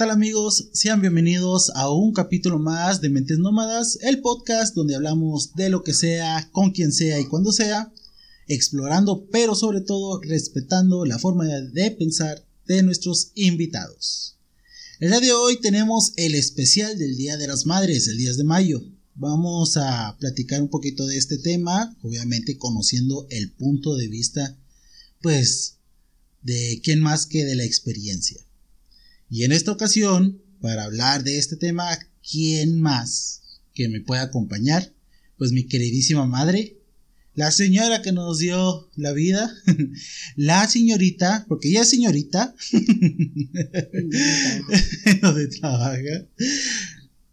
Hola, ¿qué tal amigos? Sean bienvenidos a un capítulo más de Mentes Nómadas, el podcast donde hablamos de lo que sea, con quien sea y cuando sea, explorando, pero sobre todo respetando la forma de pensar de nuestros invitados. El día de hoy tenemos el especial del Día de las Madres, el 10 de mayo. Vamos a platicar un poquito de este tema, obviamente conociendo el punto de vista, pues, de quién más que de la experiencia. Y en esta ocasión, para hablar de este tema, ¿quién más que me pueda acompañar? Pues mi queridísima madre, la señora que nos dio la vida, la señorita, porque ella es señorita, donde trabaja,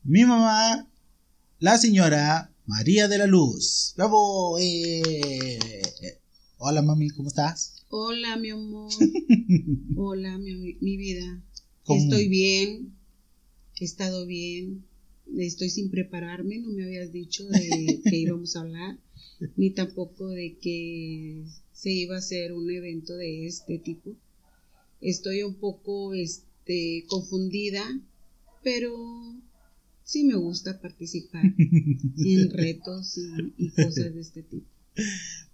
mi mamá, la señora María de la Luz. ¡Bravo! Eh. Hola mami, ¿cómo estás? Hola mi amor. Hola mi, mi vida. Estoy bien, he estado bien, estoy sin prepararme, no me habías dicho de que íbamos a hablar, ni tampoco de que se iba a hacer un evento de este tipo. Estoy un poco este, confundida, pero sí me gusta participar en retos y, cosas de este tipo.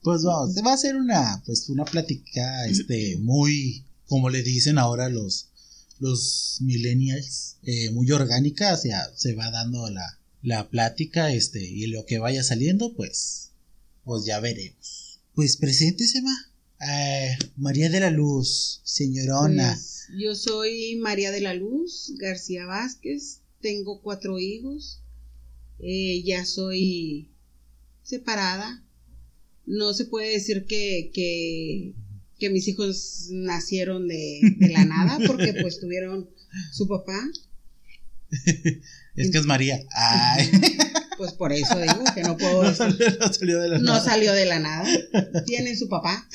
Pues vamos, va a ser una, pues una plática, este, muy, como le dicen ahora los, los millennials, eh, muy orgánica, o sea, se va dando la, la plática, este, y lo que vaya saliendo, pues, pues ya veremos. Pues preséntese, ma. Eh, María de la Luz, señorona. Pues, yo soy María de la Luz García Vázquez, tengo cuatro hijos, eh, ya soy separada. No se puede decir que, que que mis hijos nacieron de, la nada, porque pues tuvieron su papá. es que es María. Pues por eso digo que no puedo. No salió, de la no nada. salió de la nada. Tiene su papá.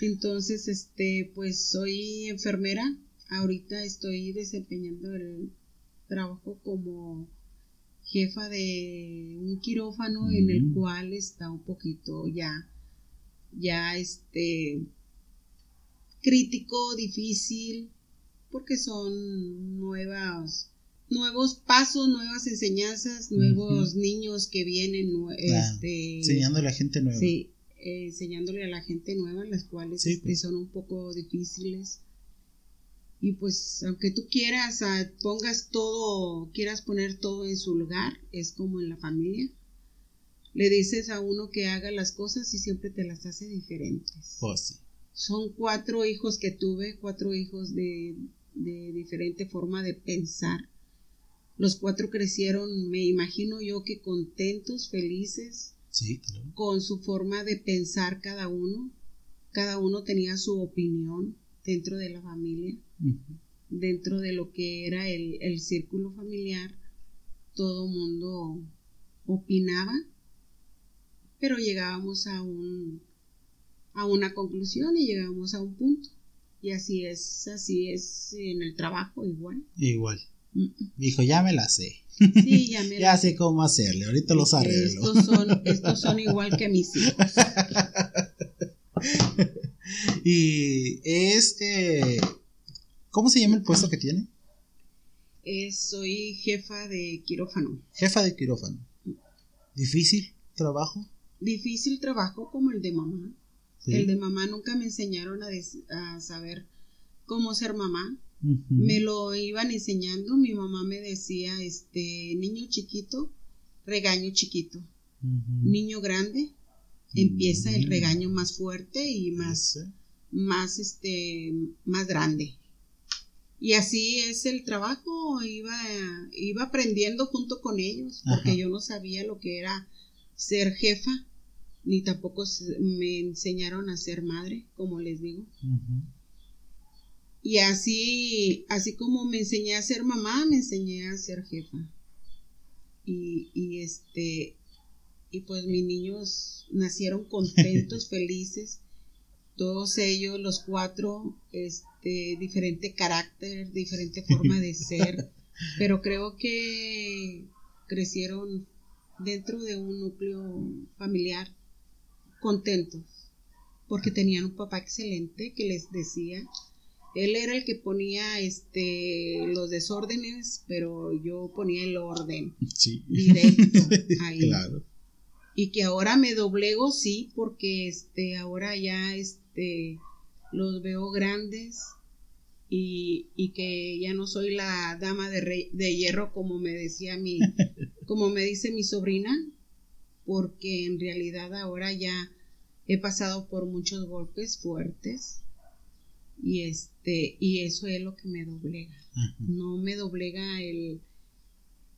Entonces, este, pues soy enfermera. Ahorita estoy desempeñando el trabajo como jefa de un quirófano en el cual está un poquito ya ya este crítico, difícil, porque son nuevas, nuevos pasos, nuevas enseñanzas, nuevos niños que vienen, este, enseñándole a la gente nueva. Sí, eh, enseñándole a la gente nueva, las cuales este, pues. son un poco difíciles. Y pues, aunque tú quieras, ah, pongas todo, quieras poner todo en su lugar, es como en la familia le dices a uno que haga las cosas y siempre te las hace diferentes. Pues Son cuatro hijos que tuve, cuatro hijos de, de diferente forma de pensar. Los cuatro crecieron, me imagino yo que contentos, felices, sí, con su forma de pensar cada uno. Cada uno tenía su opinión dentro de la familia, dentro de lo que era el, el círculo familiar. Todo mundo opinaba pero llegábamos a un a una conclusión y llegábamos a un punto. Y así es, así es en el trabajo igual. Igual. Dijo, ya me la sé. Sí, ya me Ya sé cómo hacerle, ahorita los arreglo. Estos son, estos son igual que mis hijos. y este, ¿cómo se llama el puesto que tiene? soy jefa de quirófano. Jefa de quirófano. ¿Difícil trabajo? Difícil trabajo como el de mamá. El de mamá nunca me enseñaron a, saber cómo ser mamá. Me lo iban enseñando. Mi mamá me decía, este, niño chiquito, regaño chiquito. Niño grande, empieza el regaño más fuerte y más, más, este, más grande. Y así es el trabajo, iba, iba aprendiendo junto con ellos, porque yo no sabía lo que era ser jefa ni tampoco me enseñaron a ser madre, como les digo. Y así, así como me enseñé a ser mamá, me enseñé a ser jefa. Y, y este, y pues mis niños nacieron contentos, felices. Todos ellos, los cuatro, este, diferente carácter, diferente forma de ser. pero creo que crecieron dentro de un núcleo familiar contentos porque tenían un papá excelente que les decía Él era el que ponía este los desórdenes, pero yo ponía el orden Sí. directo ahí. claro. Y que ahora me doblego, sí, porque este ahora ya este los veo grandes y, y que ya no soy la dama de, rey- de hierro como me decía mi, como me dice mi sobrina, porque en realidad ahora ya he pasado por muchos golpes fuertes y este y eso es lo que me doblega. Ajá. No me doblega el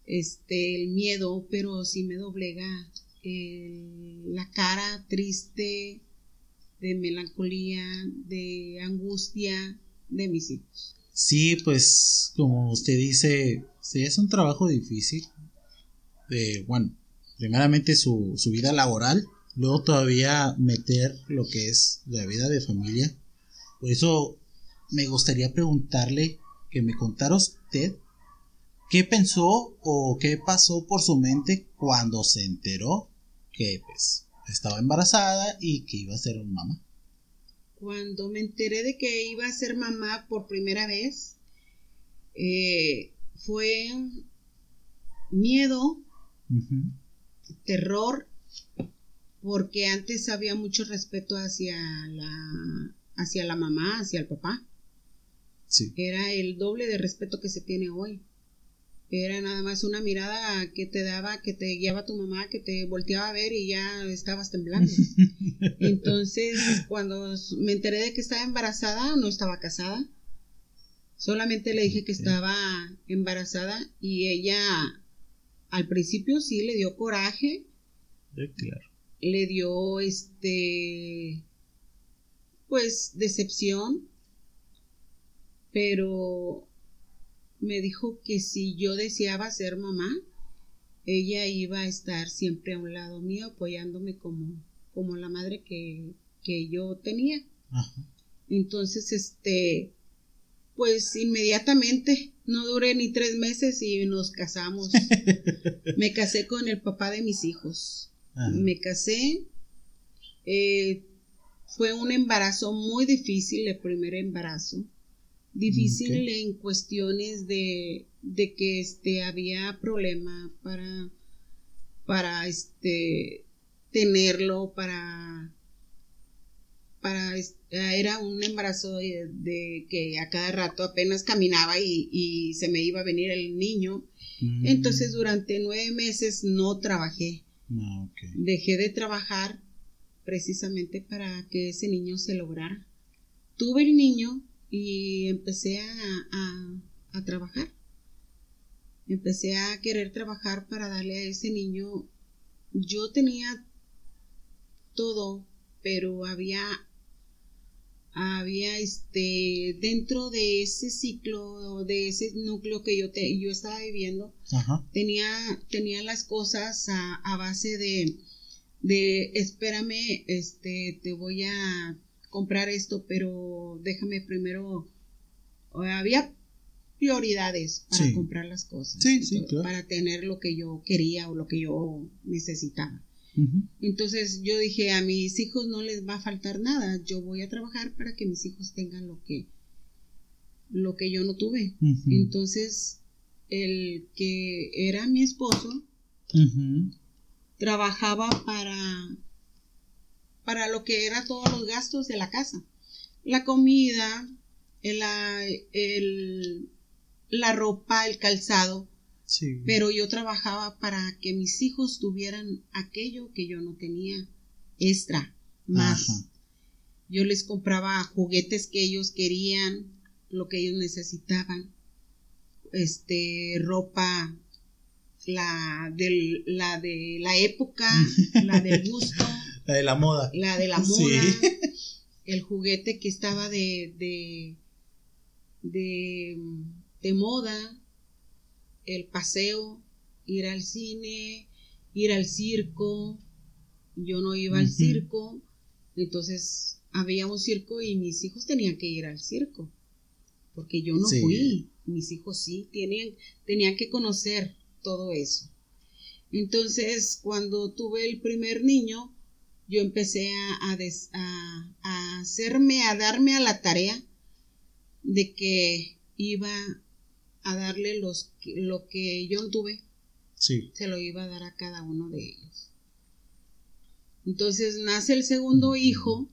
este el miedo, pero sí me doblega el- la cara triste de melancolía, de angustia de mis hijos. Sí, pues como usted dice, sí, es un trabajo difícil. De, bueno, primeramente su, su vida laboral, luego todavía meter lo que es la vida de familia. Por eso me gustaría preguntarle que me contara usted qué pensó o qué pasó por su mente cuando se enteró que pues estaba embarazada y que iba a ser un mamá. Cuando me enteré de que iba a ser mamá por primera vez, eh, fue miedo. Terror, porque antes había mucho respeto hacia la, hacia la mamá, hacia el papá. Sí. Era el doble de respeto que se tiene hoy. Era nada más una mirada que te daba, que te guiaba tu mamá, que te volteaba a ver y ya estabas temblando. Entonces, cuando me enteré de que estaba embarazada, no estaba casada. Solamente le dije que estaba embarazada y ella al principio sí le dio coraje, claro. le dio este pues decepción pero me dijo que si yo deseaba ser mamá ella iba a estar siempre a un lado mío apoyándome como como la madre que, que yo tenía Ajá. entonces este pues inmediatamente no duré ni tres meses y nos casamos me casé con el papá de mis hijos Ajá. me casé. eh, fue un embarazo muy difícil, el primer embarazo. Difícil en cuestiones de, de que este había problema para, para este tenerlo, para para es- era un embarazo de, de que a cada rato apenas caminaba y, y se me iba a venir el niño. Mm. Entonces durante nueve meses no trabajé Ah, dejé de trabajar precisamente para que ese niño se lograra. Tuve el niño y empecé a, a- a trabajar. Empecé a querer trabajar para darle a ese niño. Yo tenía todo, pero había había este dentro de ese ciclo de ese núcleo que yo te, yo estaba viviendo Ajá. tenía, tenía las cosas a, a base de, de, espérame, este, te voy a comprar esto, pero déjame primero, había prioridades para Sí. comprar las cosas, Sí, sí, Entonces, claro. para tener lo que yo quería o lo que yo necesitaba. Entonces yo dije, a mis hijos no les va a faltar nada, yo voy a trabajar para que mis hijos tengan lo que, lo que yo no tuve. Entonces, el que era mi esposo trabajaba para para lo que era todos los gastos de la casa. La comida, el- el- la ropa, el calzado, Sí. pero yo trabajaba para que mis hijos tuvieran aquello que yo no tenía extra, más. Ajá. Yo les compraba juguetes que ellos querían, lo que ellos necesitaban, este, ropa, la del, la de la época, la del gusto, La de la moda. la de la Sí. moda, el juguete que estaba de, de, de, de moda, el paseo, ir al cine, ir al circo. Yo no iba al circo, entonces había un circo y mis hijos tenían que ir al circo, porque yo no Sí. fui, mis hijos sí, tenían, tenían que conocer todo eso. Entonces, cuando tuve el primer niño, yo empecé a, a des- a- a hacerme, a darme a la tarea de que iba a darle los, lo que yo tuve. Sí. Se lo iba a dar a cada uno de ellos. Entonces nace el segundo hijo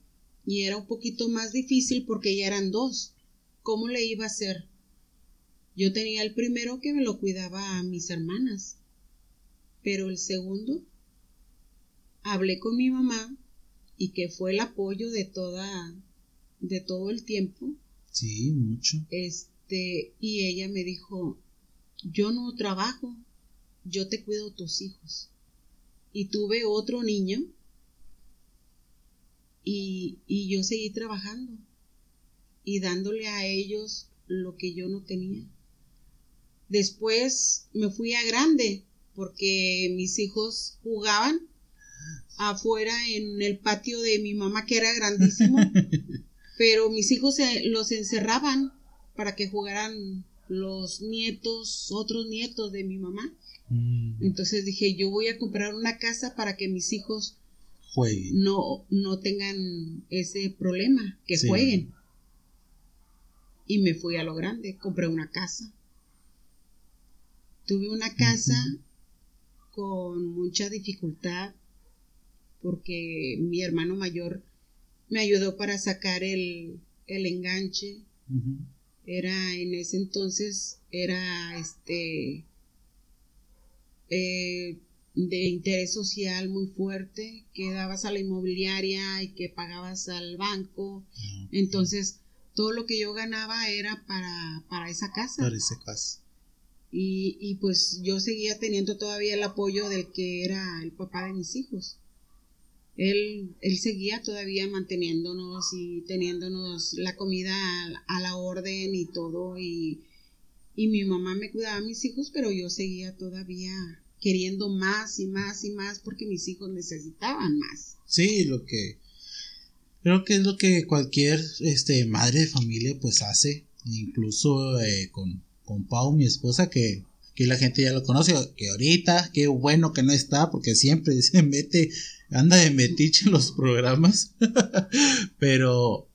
y era un poquito más difícil porque ya eran dos. ¿Cómo le iba a hacer? Yo tenía el primero que me lo cuidaba a mis hermanas, pero el segundo hablé con mi mamá y que fue el apoyo de toda de todo el tiempo. Sí, mucho. Este, y ella me dijo, "Yo no trabajo, yo te cuido tus hijos." Y tuve otro niño y, y yo seguí trabajando y dándole a ellos lo que yo no tenía. Después me fui a grande porque mis hijos jugaban afuera en el patio de mi mamá que era grandísimo, pero mis hijos los encerraban para que jugaran los nietos, otros nietos de mi mamá. Mm. Entonces dije, yo voy a comprar una casa para que mis hijos jueguen. No, no tengan ese problema, que jueguen. Y me fui a lo grande, compré una casa. Tuve una casa con mucha dificultad porque mi hermano mayor me ayudó para sacar el, el enganche. Era en ese entonces, era este eh, de interés social muy fuerte, que dabas a la inmobiliaria y que pagabas al banco. Ah, entonces, todo lo que yo ganaba era para, para esa casa. Para esa casa. Y, y pues yo seguía teniendo todavía el apoyo del que era el papá de mis hijos él, él seguía todavía manteniéndonos y teniéndonos la comida a, la orden y todo y, y mi mamá me cuidaba a mis hijos, pero yo seguía todavía queriendo más y más y más porque mis hijos necesitaban más. Sí, lo que creo que es lo que cualquier este madre de familia pues hace, incluso eh, con, con Pau, mi esposa, que que la gente ya lo conoce, que ahorita, qué bueno que no está, porque siempre se mete, anda de metiche en los programas, pero,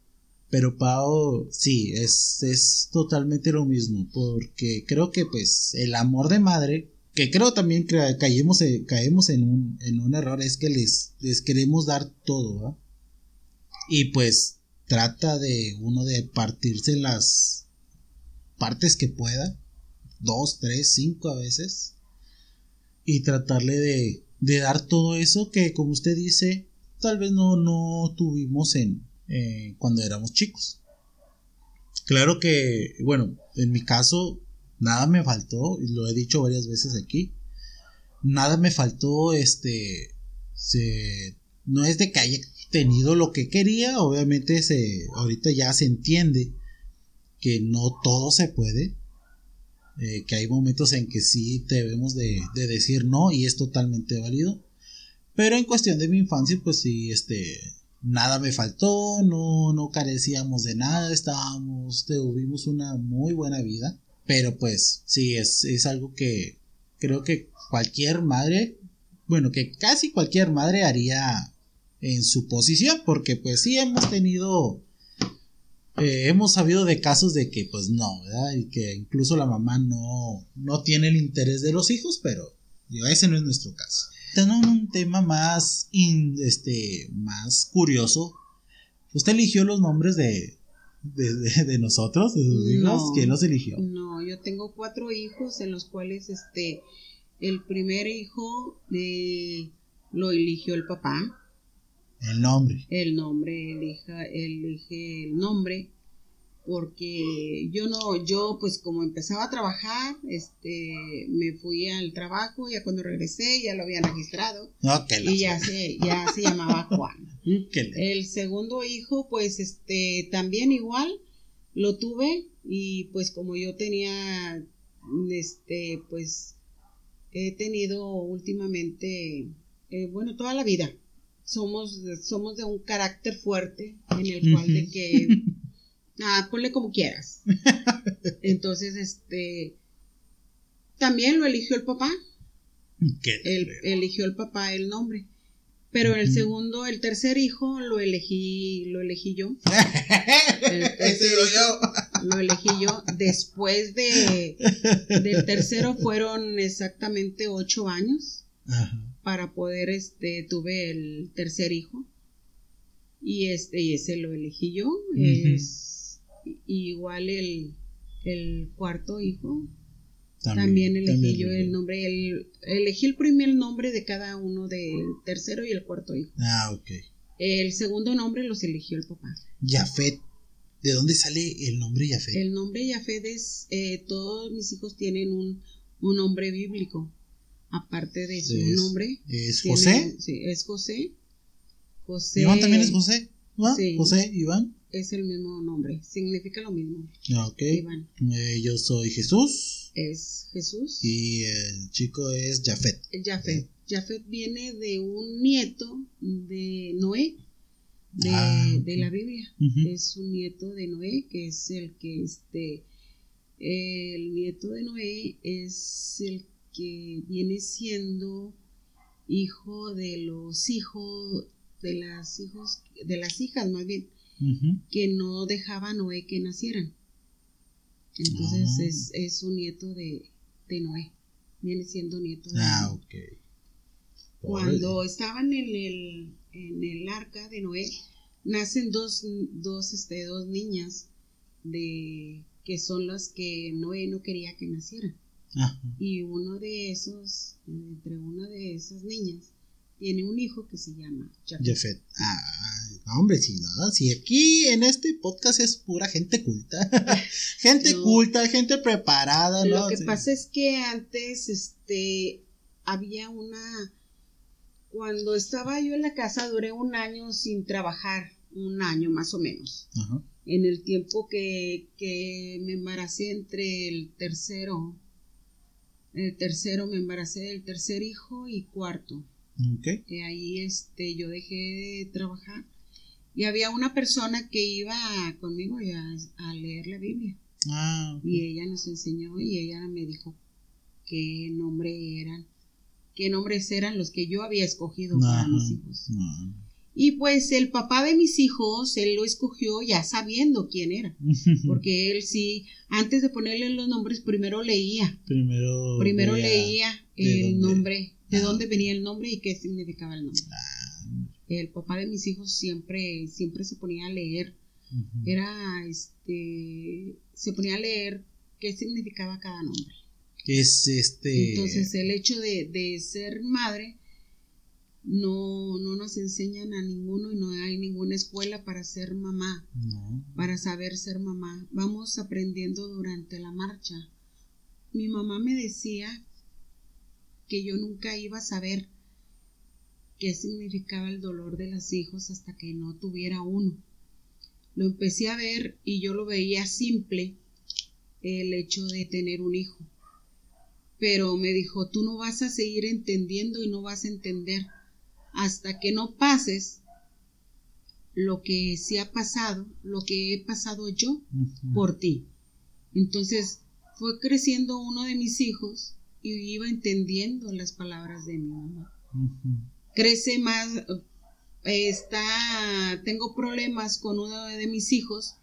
pero Pau, sí, es, es totalmente lo mismo, porque creo que pues el amor de madre, que creo también que caemos, en, un, en un error, es que les, les queremos dar todo, Y pues trata de uno de partirse las partes que pueda dos, tres, cinco a veces, y tratarle de, de dar todo eso que, como usted dice, tal vez no, no tuvimos en eh, cuando éramos chicos. Claro que, bueno, en mi caso, nada me faltó, y lo he dicho varias veces aquí, nada me faltó, este, se, no es de que haya tenido lo que quería, obviamente se, ahorita ya se entiende que no todo se puede, eh, que hay momentos en que sí debemos de, decir no y es totalmente válido. Pero en cuestión de mi infancia, pues sí, este, nada me faltó, no, no carecíamos de nada, estábamos, tuvimos una muy buena vida. Pero pues sí, es, es algo que creo que cualquier madre, bueno, que casi cualquier madre haría en su posición, porque pues sí hemos tenido eh, hemos sabido de casos de que pues no, ¿verdad? Y que incluso la mamá no, no tiene el interés de los hijos, pero ese no es nuestro caso. Tenemos un tema más, este, más curioso. ¿Usted eligió los nombres de, de, nosotros, de sus hijos? ¿Quién los eligió? No, yo tengo cuatro hijos en los cuales este, el primer hijo de, lo eligió el papá el nombre. El nombre, elija, elige el nombre, porque yo no, yo pues como empezaba a trabajar, este, me fui al trabajo, ya cuando regresé ya lo habían registrado. y ya se, ya se llamaba Juan. el segundo hijo, pues este, también igual, lo tuve, y pues como yo tenía, este, pues, he tenido últimamente, eh, bueno, toda la vida, somos, somos de un carácter fuerte en el cual de que, ah, ponle como quieras. Entonces, este, también lo eligió el papá. El, eligió el papá el nombre. Pero el segundo, el tercer hijo lo elegí, lo elegí yo. Ese yo. lo elegí yo. Después de del tercero fueron exactamente ocho años para poder, este, tuve el tercer hijo y este y ese lo elegí yo. Es igual el, el cuarto hijo. También, elegí yo el nombre, el, elegí el primer nombre de cada uno del tercero y el cuarto hijo. Ah, ok. El segundo nombre los eligió el papá. Jafet. ¿De dónde sale el nombre Jafet? El nombre Jafet es, eh, todos mis hijos tienen un, un nombre bíblico. Aparte de su nombre. ¿Es José? Sí, es José. José. ¿Iván también es José? Sí. José, Iván. Es el mismo nombre, significa lo mismo. Ah, ok. Iván. Eh, yo soy Jesús. Es Jesús. Y el chico es Jafet. Jafet. Jafet viene de un nieto de Noé, de, ah, la Biblia. Es un nieto de Noé, que es el que, este, el nieto de Noé es el que viene siendo hijo de los hijos, de las hijos, de las hijas más bien, que no dejaba a Noé que nacieran. Entonces ah. es, es, un nieto de, de Noé. Viene siendo nieto de ah, Noé. ok. Cuando estaban en el, en el arca de Noé, nacen dos, dos, este, dos niñas de, que son las que Noé no quería que nacieran. Y uno de esos, entre una de esas niñas, tiene un hijo que se llama Jafet. Ah, hombre, si no, si aquí en este podcast es pura gente culta. gente culta, gente preparada, Lo que pasa es que antes, este, había una cuando estaba yo en la casa duré un año sin trabajar, un año más o menos. En el tiempo que, me embaracé entre el tercero, el tercero me embaracé del tercer hijo y cuarto. Okay. Y ahí este, yo dejé de trabajar y había una persona que iba conmigo a, leer la Biblia. Ah, Y ella nos enseñó y ella me dijo qué nombre eran qué nombres eran los que yo había escogido para mis hijos. Y pues el papá de mis hijos, él lo escogió ya sabiendo quién era, porque él sí, antes de ponerle los nombres, primero leía. Primero, primero leía el nombre, de ah. dónde venía el nombre y qué significaba el nombre. Ah. El papá de mis hijos siempre, siempre se ponía a leer. Era, este, se ponía a leer qué significaba cada nombre es este... Entonces el hecho de, ser madre no, no nos enseñan a ninguno y no hay ninguna escuela para ser mamá, para saber ser mamá. Vamos aprendiendo durante la marcha. Mi mamá me decía que yo nunca iba a saber qué significaba el dolor de los hijos hasta que no tuviera uno. Lo empecé a ver y yo lo veía simple el hecho de tener un hijo pero me dijo, tú no vas a seguir entendiendo y no vas a entender hasta que no pases lo que se ha pasado, lo que he pasado yo por ti. Entonces fue creciendo uno de mis hijos y iba entendiendo las palabras de mi mamá. Crece más, está, tengo problemas con uno de mis hijos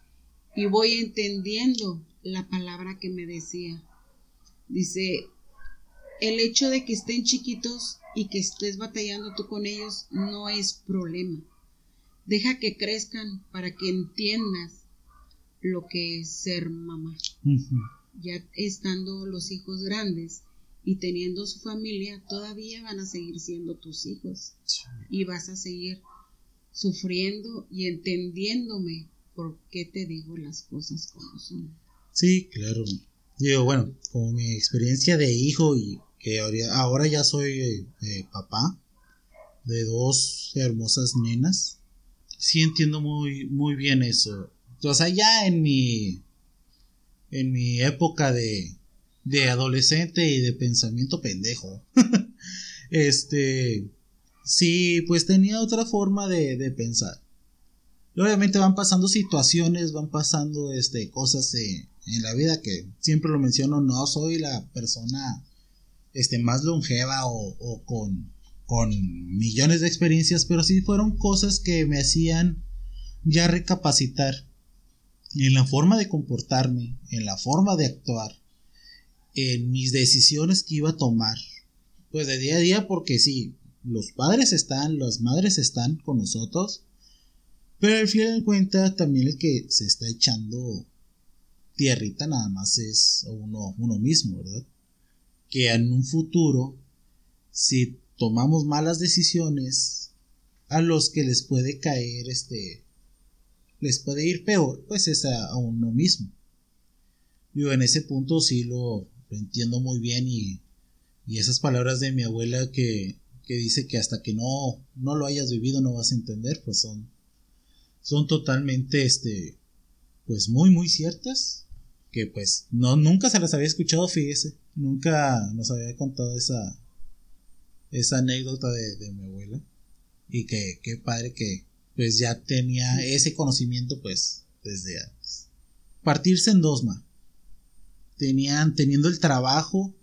y voy entendiendo la palabra que me decía. Dice, el hecho de que estén chiquitos y que estés batallando tú con ellos no es problema. Deja que crezcan para que entiendas lo que es ser mamá. Ya estando los hijos grandes y teniendo su familia, todavía van a seguir siendo tus hijos. Y vas a seguir sufriendo y entendiéndome por qué te digo las cosas como son. Sí, claro. Digo, bueno, como mi experiencia de hijo y que ahora ya soy eh, papá de dos hermosas nenas. Sí entiendo muy, muy bien eso. O sea, ya en mi, en mi época de, de adolescente y de pensamiento pendejo, este, sí, pues tenía otra forma de, de pensar. obviamente van pasando situaciones, van pasando este, cosas en la vida que siempre lo menciono, no soy la persona este, más longeva o, con, con millones de experiencias, pero sí fueron cosas que me hacían ya recapacitar en la forma de comportarme, en la forma de actuar, en mis decisiones que iba a tomar, pues de día a día, porque sí, los padres están, las madres están con nosotros, pero al final de cuentas también el que se está echando tierrita nada más es uno, uno mismo, ¿verdad? Que en un futuro, si tomamos malas decisiones, a los que les puede caer este les puede ir peor, pues es a, uno mismo. Yo en ese punto sí lo, entiendo muy bien y, y, esas palabras de mi abuela que, que, dice que hasta que no, no lo hayas vivido no vas a entender, pues son, son totalmente, este, pues muy, muy ciertas, que pues no, nunca se las había escuchado, fíjese, nunca nos había contado esa, esa anécdota de, de mi abuela y que qué padre que, pues ya tenía ese conocimiento pues desde antes. Partirse en dos, ma. Tenían, teniendo el trabajo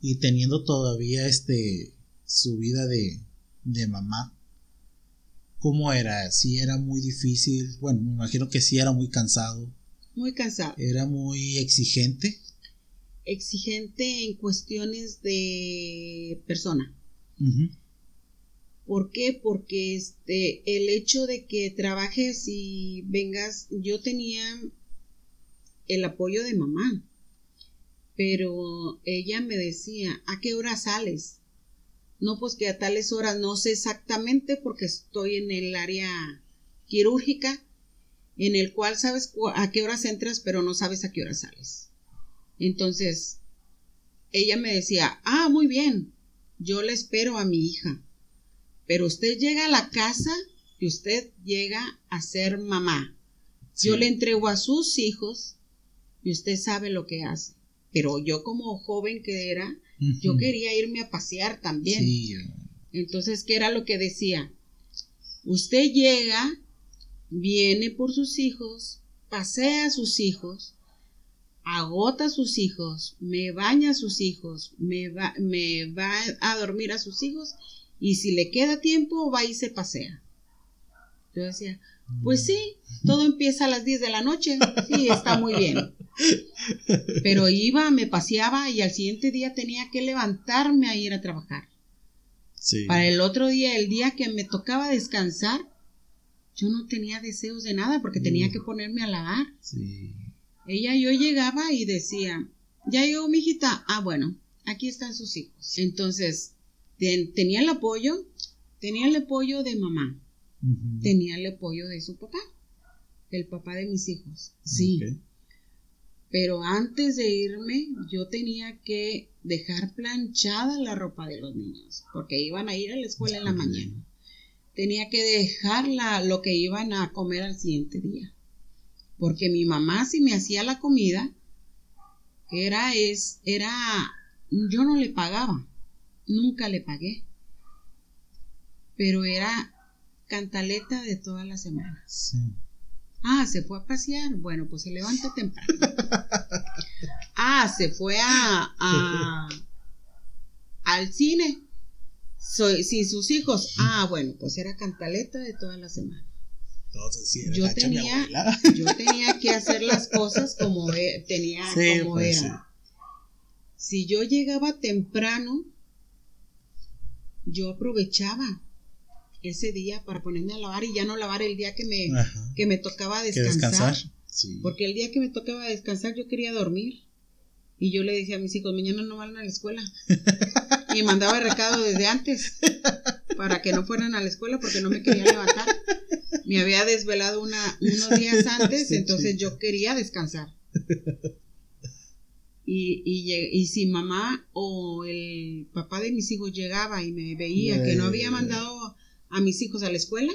y teniendo todavía este, su vida de, de mamá. ¿Cómo era? Sí era muy difícil. Bueno, me imagino que sí era muy cansado. Muy cansado. Era muy exigente. Exigente en cuestiones de persona. ¿Por qué? Porque este, el hecho de que trabajes y vengas, yo tenía el apoyo de mamá, pero ella me decía, ¿a qué hora sales? No, pues que a tales horas no sé exactamente porque estoy en el área quirúrgica, en el cual sabes a qué horas entras, pero no sabes a qué hora sales. Entonces, ella me decía, ah, muy bien, yo le espero a mi hija. Pero usted llega a la casa y usted llega a ser mamá. Yo le entrego a sus hijos y usted sabe lo que hace. Pero yo como joven que era, yo quería irme a pasear también. Entonces, ¿qué era lo que decía? Usted llega, viene por sus hijos, pasea a sus hijos, agota a sus hijos, me baña a sus hijos, me va, me va a dormir a sus hijos y si le queda tiempo va y se pasea. Yo decía, pues sí, todo empieza a las 10 de la noche, sí, está muy bien. Pero iba, me paseaba y al siguiente día tenía que levantarme a ir a trabajar. Para el otro día, el día que me tocaba descansar, yo no tenía deseos de nada porque tenía que ponerme a lavar. Ella, yo llegaba y decía, ya llegó mi hijita, ah, bueno, aquí están sus hijos. Entonces, tenía el apoyo, tenía el apoyo de mamá, tenía el apoyo de su papá, el papá de mis hijos, sí. Pero antes de irme, yo tenía que dejar planchada la ropa de los niños, porque iban a ir a la escuela en la mañana. Tenía que dejar lo que iban a comer al siguiente día. Porque mi mamá, si me hacía la comida, era, es, era, yo no le pagaba Nunca le pagué. Pero era cantaleta de toda la semana. Ah, se fue a pasear. Bueno, pues se levanta temprano. ah, se fue a, al cine. Soy, sí, sus hijos. Ah, bueno, pues era cantaleta de semana. yo tenía, yo tenía que hacer las cosas como tenía como pues era. Si yo llegaba temprano, yo aprovechaba ese día para ponerme a lavar y ya no lavar el día que me, que me tocaba descansar. Porque el día que me tocaba descansar yo quería dormir. Y yo le decía a mis hijos, mañana no van a la escuela. y mandaba el recado desde antes para que no fueran a la escuela porque no me quería levantar. Me había desvelado una, unos días antes, entonces yo quería descansar. Y, y, si mamá o el papá de mis hijos llegaba y me veía que no había mandado a mis hijos a la escuela,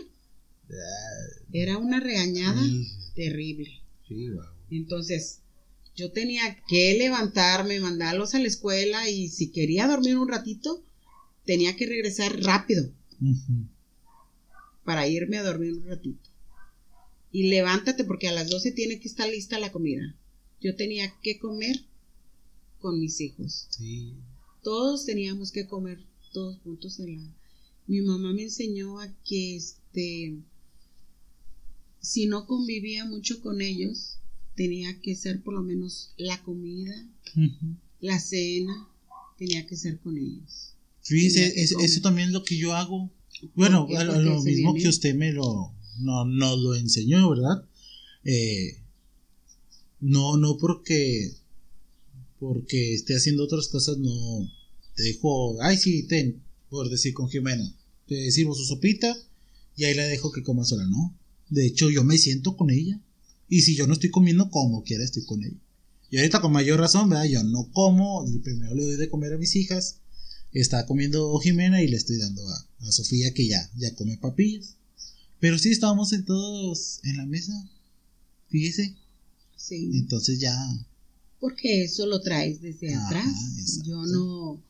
era una regañada terrible. Entonces, yo tenía que levantarme, mandarlos a la escuela y si quería dormir un ratito, tenía que regresar rápido para irme a dormir un ratito. Y levántate porque a las 12 tiene que estar lista la comida. Yo tenía que comer con mis hijos. Todos teníamos que comer todos juntos en la... Mi mamá me enseñó a que este... si no convivía mucho con ellos, tenía que ser por lo menos la comida, la cena, tenía que ser con ellos. Fíjese, eso también es lo que yo hago. Bueno, lo mismo que usted me lo, no, lo enseñó, ¿verdad? Eh, no, no porque, porque esté haciendo otras cosas, no te dejo, ay sí, ten, por decir con Jimena, te sirvo su sopita y ahí la dejo que coma sola, ¿no? De hecho, yo me siento con ella. Y si yo no estoy comiendo, como quiera, estoy con ella. Y ahorita con mayor razón, ¿verdad? Yo no como, primero le doy de comer a mis hijas. Está comiendo Jimena y le estoy dando a, Sofía que ya, ya come papillas. Pero sí estábamos sentados en la mesa. Fíjese. Sí. Entonces ya. Porque eso lo traes desde atrás. Yo no.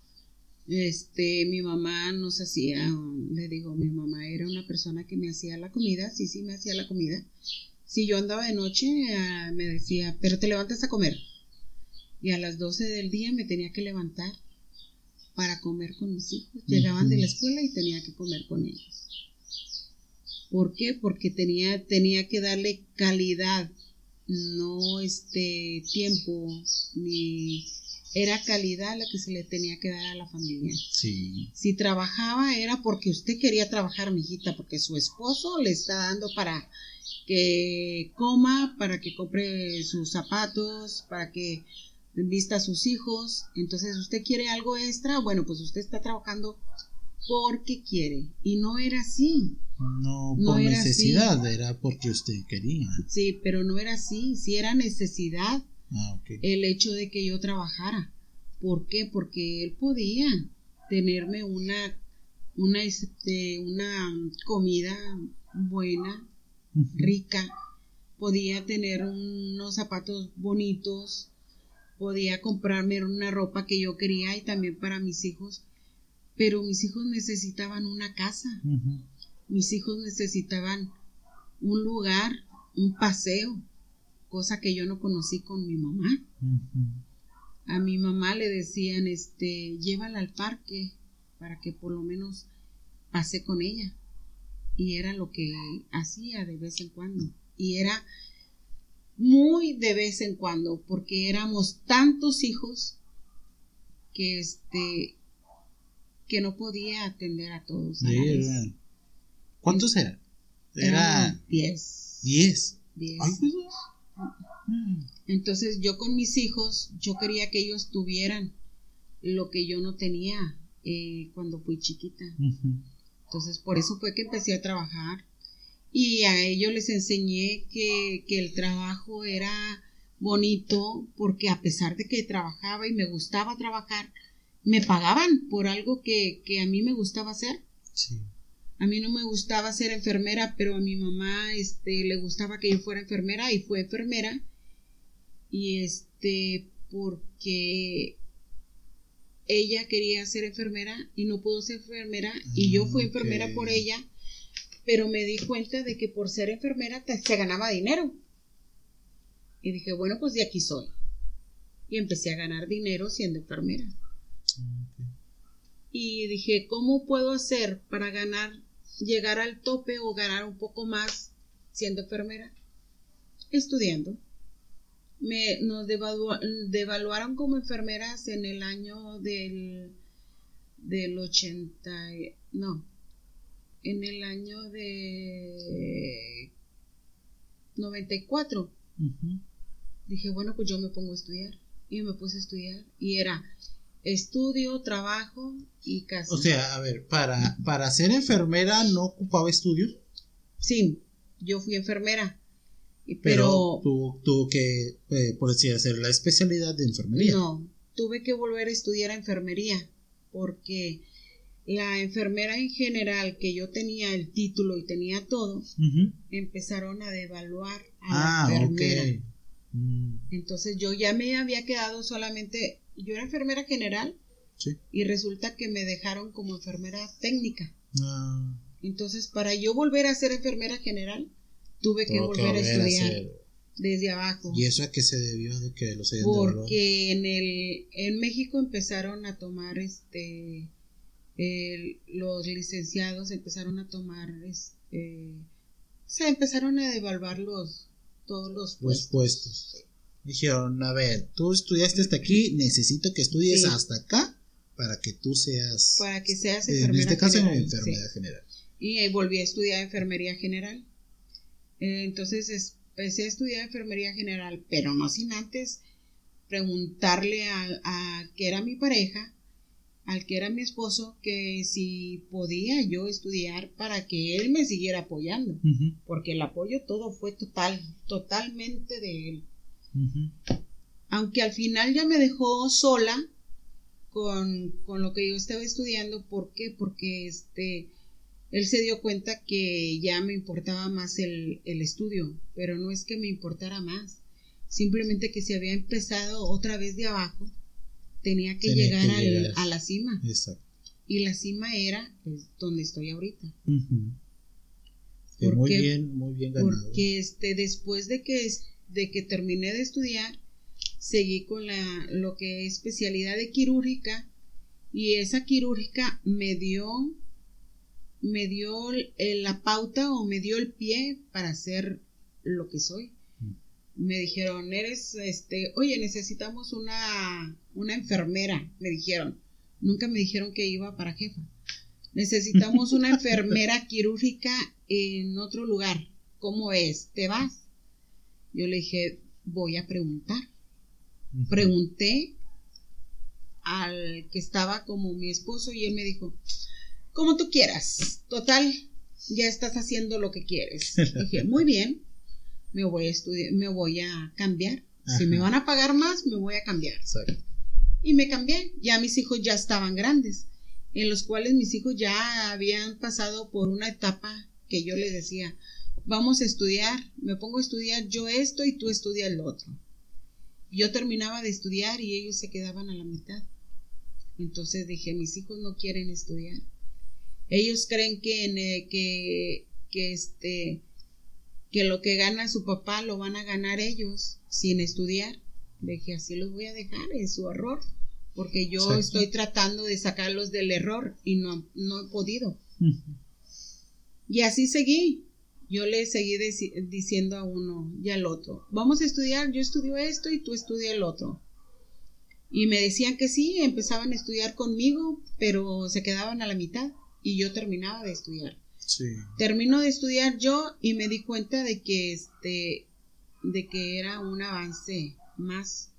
Este, mi mamá nos hacía, le digo, mi mamá era una persona que me hacía la comida, sí, sí me hacía la comida. Si yo andaba de noche, ah, me decía, pero te levantas a comer. Y a las 12 del día me tenía que levantar para comer con mis hijos. Llegaban de la escuela y tenía que comer con ellos. ¿Por qué? Porque tenía, tenía que darle calidad, no este tiempo, ni era calidad la que se le tenía que dar a la familia. Sí. Si trabajaba era porque usted quería trabajar, mijita, porque su esposo le está dando para que coma, para que compre sus zapatos, para que vista a sus hijos. Entonces, usted quiere algo extra, bueno, pues usted está trabajando porque quiere. Y no era así. No, por necesidad, era porque usted quería. Sí, pero no era así. Si era necesidad Ah, el hecho de que yo trabajara. ¿Por qué? Porque él podía tenerme una, una, este, una comida buena, rica, podía tener unos zapatos bonitos, podía comprarme una ropa que yo quería y también para mis hijos, pero mis hijos necesitaban una casa, mis hijos necesitaban un lugar, un paseo, cosa que yo no conocí con mi mamá. A mi mamá le decían, este, llévala al parque para que por lo menos pase con ella. Y era lo que hacía de vez en cuando. Y era muy de vez en cuando, porque éramos tantos hijos que este que no podía atender a todos. ¿Cuántos eran? Era diez. Diez. Diez. Pues, entonces yo con mis hijos, yo quería que ellos tuvieran lo que yo no tenía eh, cuando fui chiquita. Entonces por eso fue que empecé a trabajar y a ellos les enseñé que, el trabajo era bonito porque a pesar de que trabajaba y me gustaba trabajar, me pagaban por algo que, que a mí me gustaba hacer. Sí. A mí no me gustaba ser enfermera, pero a mi mamá este, le gustaba que yo fuera enfermera y fue enfermera. Y este, porque ella quería ser enfermera y no pudo ser enfermera y yo fui enfermera por ella, pero me di cuenta de que por ser enfermera se ganaba dinero. Y dije, bueno, pues de aquí soy. Y empecé a ganar dinero siendo enfermera. Y dije, ¿cómo puedo hacer para ganar llegar al tope o ganar un poco más siendo enfermera? Estudiando. Me, nos devaluaron como enfermeras en el año del, del 80, no, en el año de 94. Dije, bueno, pues yo me pongo a estudiar. Y me puse a estudiar. Y era estudio, trabajo y casa. O sea, a ver, para, para ser enfermera no ocupaba estudios. Sí, yo fui enfermera. Pero, pero tuvo, que, eh, por decir, hacer la especialidad de enfermería. No, tuve que volver a estudiar enfermería porque la enfermera en general, que yo tenía el título y tenía todo, empezaron a devaluar a la ah, enfermera. Mm. Entonces yo ya me había quedado solamente yo era enfermera general y resulta que me dejaron como enfermera técnica. Ah. Entonces, para yo volver a ser enfermera general, tuve que volver, a estudiar desde abajo. ¿Y eso a qué se debió de que los hayan Porque en el en México empezaron a tomar este los licenciados empezaron a tomar este se empezaron a devaluar los, todos los puestos. puestos. Dijeron, a ver, tú estudiaste hasta aquí, necesito que estudies hasta acá para que tú seas... Para que seas enfermera En este caso, general, enfermera general. Y volví a estudiar enfermería general. Eh, entonces empecé a estudiar enfermería general, pero no sin antes preguntarle a, a que era mi pareja, al que era mi esposo, que si podía yo estudiar para que él me siguiera apoyando, porque el apoyo todo fue total, totalmente de él. Aunque al final ya me dejó sola con, con, lo que yo estaba estudiando, ¿por qué? Porque este, él se dio cuenta que ya me importaba más el, el estudio, pero no es que me importara más, simplemente que se había empezado otra vez de abajo, tenía que llegar, a la cima. Exacto. Y la cima era pues, donde estoy ahorita. muy bien, muy bien ganado. Porque este, después de que, de que terminé de estudiar, seguí con la, lo que es especialidad de quirúrgica y esa quirúrgica me dio me dio la pauta o me dio el pie para ser lo que soy me dijeron, eres, este, oye, necesitamos una, una enfermera, me dijeron. Nunca me dijeron que iba para jefa. Necesitamos una enfermera quirúrgica en otro lugar. ¿Cómo es? ¿Te vas? Yo le dije, voy a preguntar. Pregunté al que estaba como mi esposo y él me dijo, como tú quieras. Total, ya estás haciendo lo que quieres. dije, muy bien me voy a estudiar, me voy a cambiar. Si me van a pagar más, me voy a cambiar. Y me cambié. Ya mis hijos ya estaban grandes, en los cuales mis hijos ya habían pasado por una etapa que yo les decía, vamos a estudiar, me pongo a estudiar yo esto y tú estudia el otro. Yo terminaba de estudiar y ellos se quedaban a la mitad. Entonces dije, mis hijos no quieren estudiar. Ellos creen que, eh, que, que este, que lo que gana su papá lo van a ganar ellos sin estudiar. Dije, así los voy a dejar en su error, porque yo estoy tratando de sacarlos del error y no, no he podido. Y así seguí. Yo le seguí diciendo a uno y al otro, vamos a estudiar, yo estudio esto y tú estudia el otro. Y me decían que sí, empezaban a estudiar conmigo, pero se quedaban a la mitad y yo terminaba de estudiar. Termino de estudiar yo y me di cuenta de que este de que era un avance más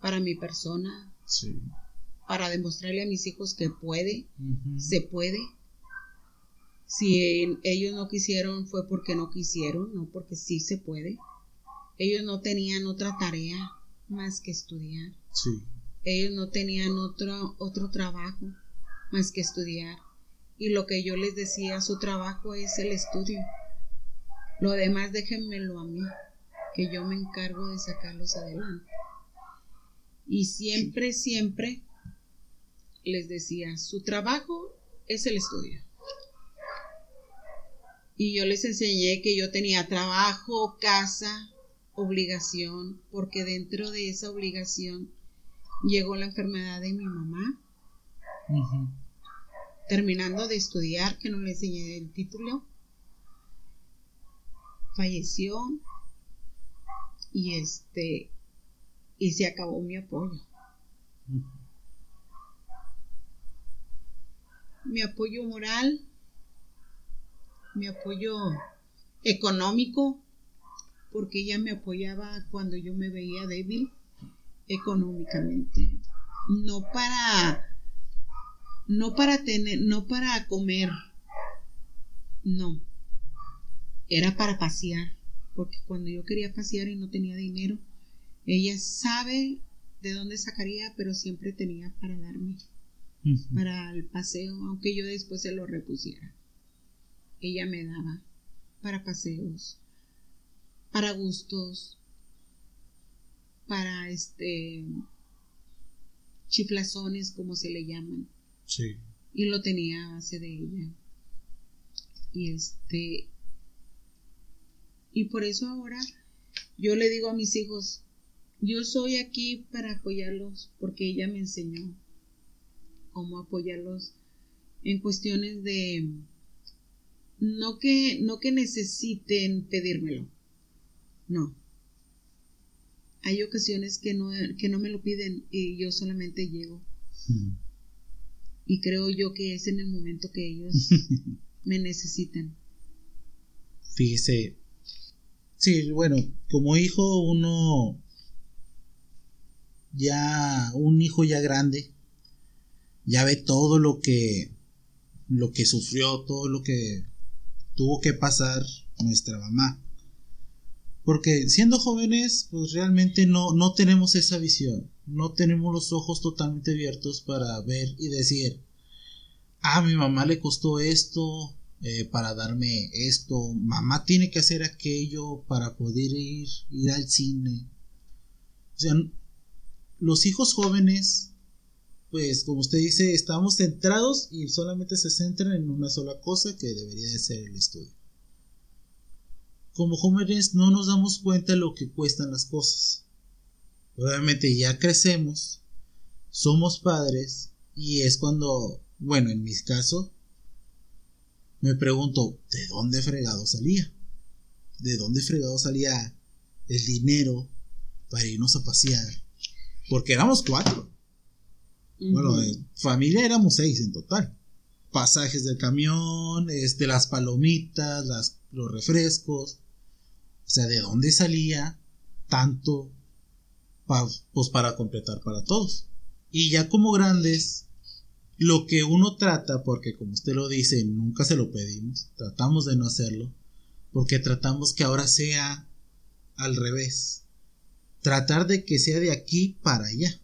para mi persona. Para demostrarle a mis hijos que puede, se puede. Si ellos no quisieron fue porque no quisieron, no porque sí se puede. Ellos no tenían otra tarea más que estudiar. Ellos no tenían otro, otro trabajo más que estudiar y lo que yo les decía, su trabajo es el estudio. Lo demás déjenmelo a mí, que yo me encargo de sacarlos adelante. Y siempre, siempre les decía, su trabajo es el estudio. Y yo les enseñé que yo tenía trabajo, casa, obligación, porque dentro de esa obligación llegó la enfermedad de mi mamá terminando de estudiar, que no le enseñé el título, falleció y este y se acabó mi apoyo. Mi apoyo moral, mi apoyo económico, porque ella me apoyaba cuando yo me veía débil económicamente, no para no para tener, no para comer, no, era para pasear, porque cuando yo quería pasear y no tenía dinero, ella sabe de dónde sacaría, pero siempre tenía para darme, para el paseo, aunque yo después se lo repusiera. Ella me daba para paseos, para gustos, para este chiflazones como se le llaman y lo tenía a base de ella. Y este. Y por eso ahora yo le digo a mis hijos, yo soy aquí para apoyarlos porque ella me enseñó cómo apoyarlos en cuestiones de no que, no que necesiten pedírmelo. No. Hay ocasiones que no, que no me lo piden y yo solamente llego. Y creo yo que es en el momento que ellos me necesitan. Fíjese. Sí, bueno, como hijo uno ya un hijo ya grande ya ve todo lo que lo que sufrió, todo lo que tuvo que pasar nuestra mamá. Porque siendo jóvenes, pues realmente no, no tenemos esa visión, no tenemos los ojos totalmente abiertos para ver y decir, ah, mi mamá le costó esto eh, para darme esto, mamá tiene que hacer aquello para poder ir, ir al cine. O sea, los hijos jóvenes pues como usted dice, estamos centrados y solamente se centran en una sola cosa que debería de ser el estudio. Como jóvenes no nos damos cuenta de lo que cuestan las cosas. Obviamente ya crecemos, somos padres y es cuando, bueno, en mi caso, me pregunto, ¿de dónde fregado salía? ¿De dónde fregado salía el dinero para irnos a pasear? Porque éramos cuatro bueno, de familia éramos seis en total. Pasajes del camión, este, las palomitas, las, los refrescos. O sea, ¿de dónde salía tanto pues para completar para todos? Y ya como grandes, lo que uno trata, porque como usted lo dice, nunca se lo pedimos, tratamos de no hacerlo, porque tratamos que ahora sea al revés. Tratar de que sea de aquí para allá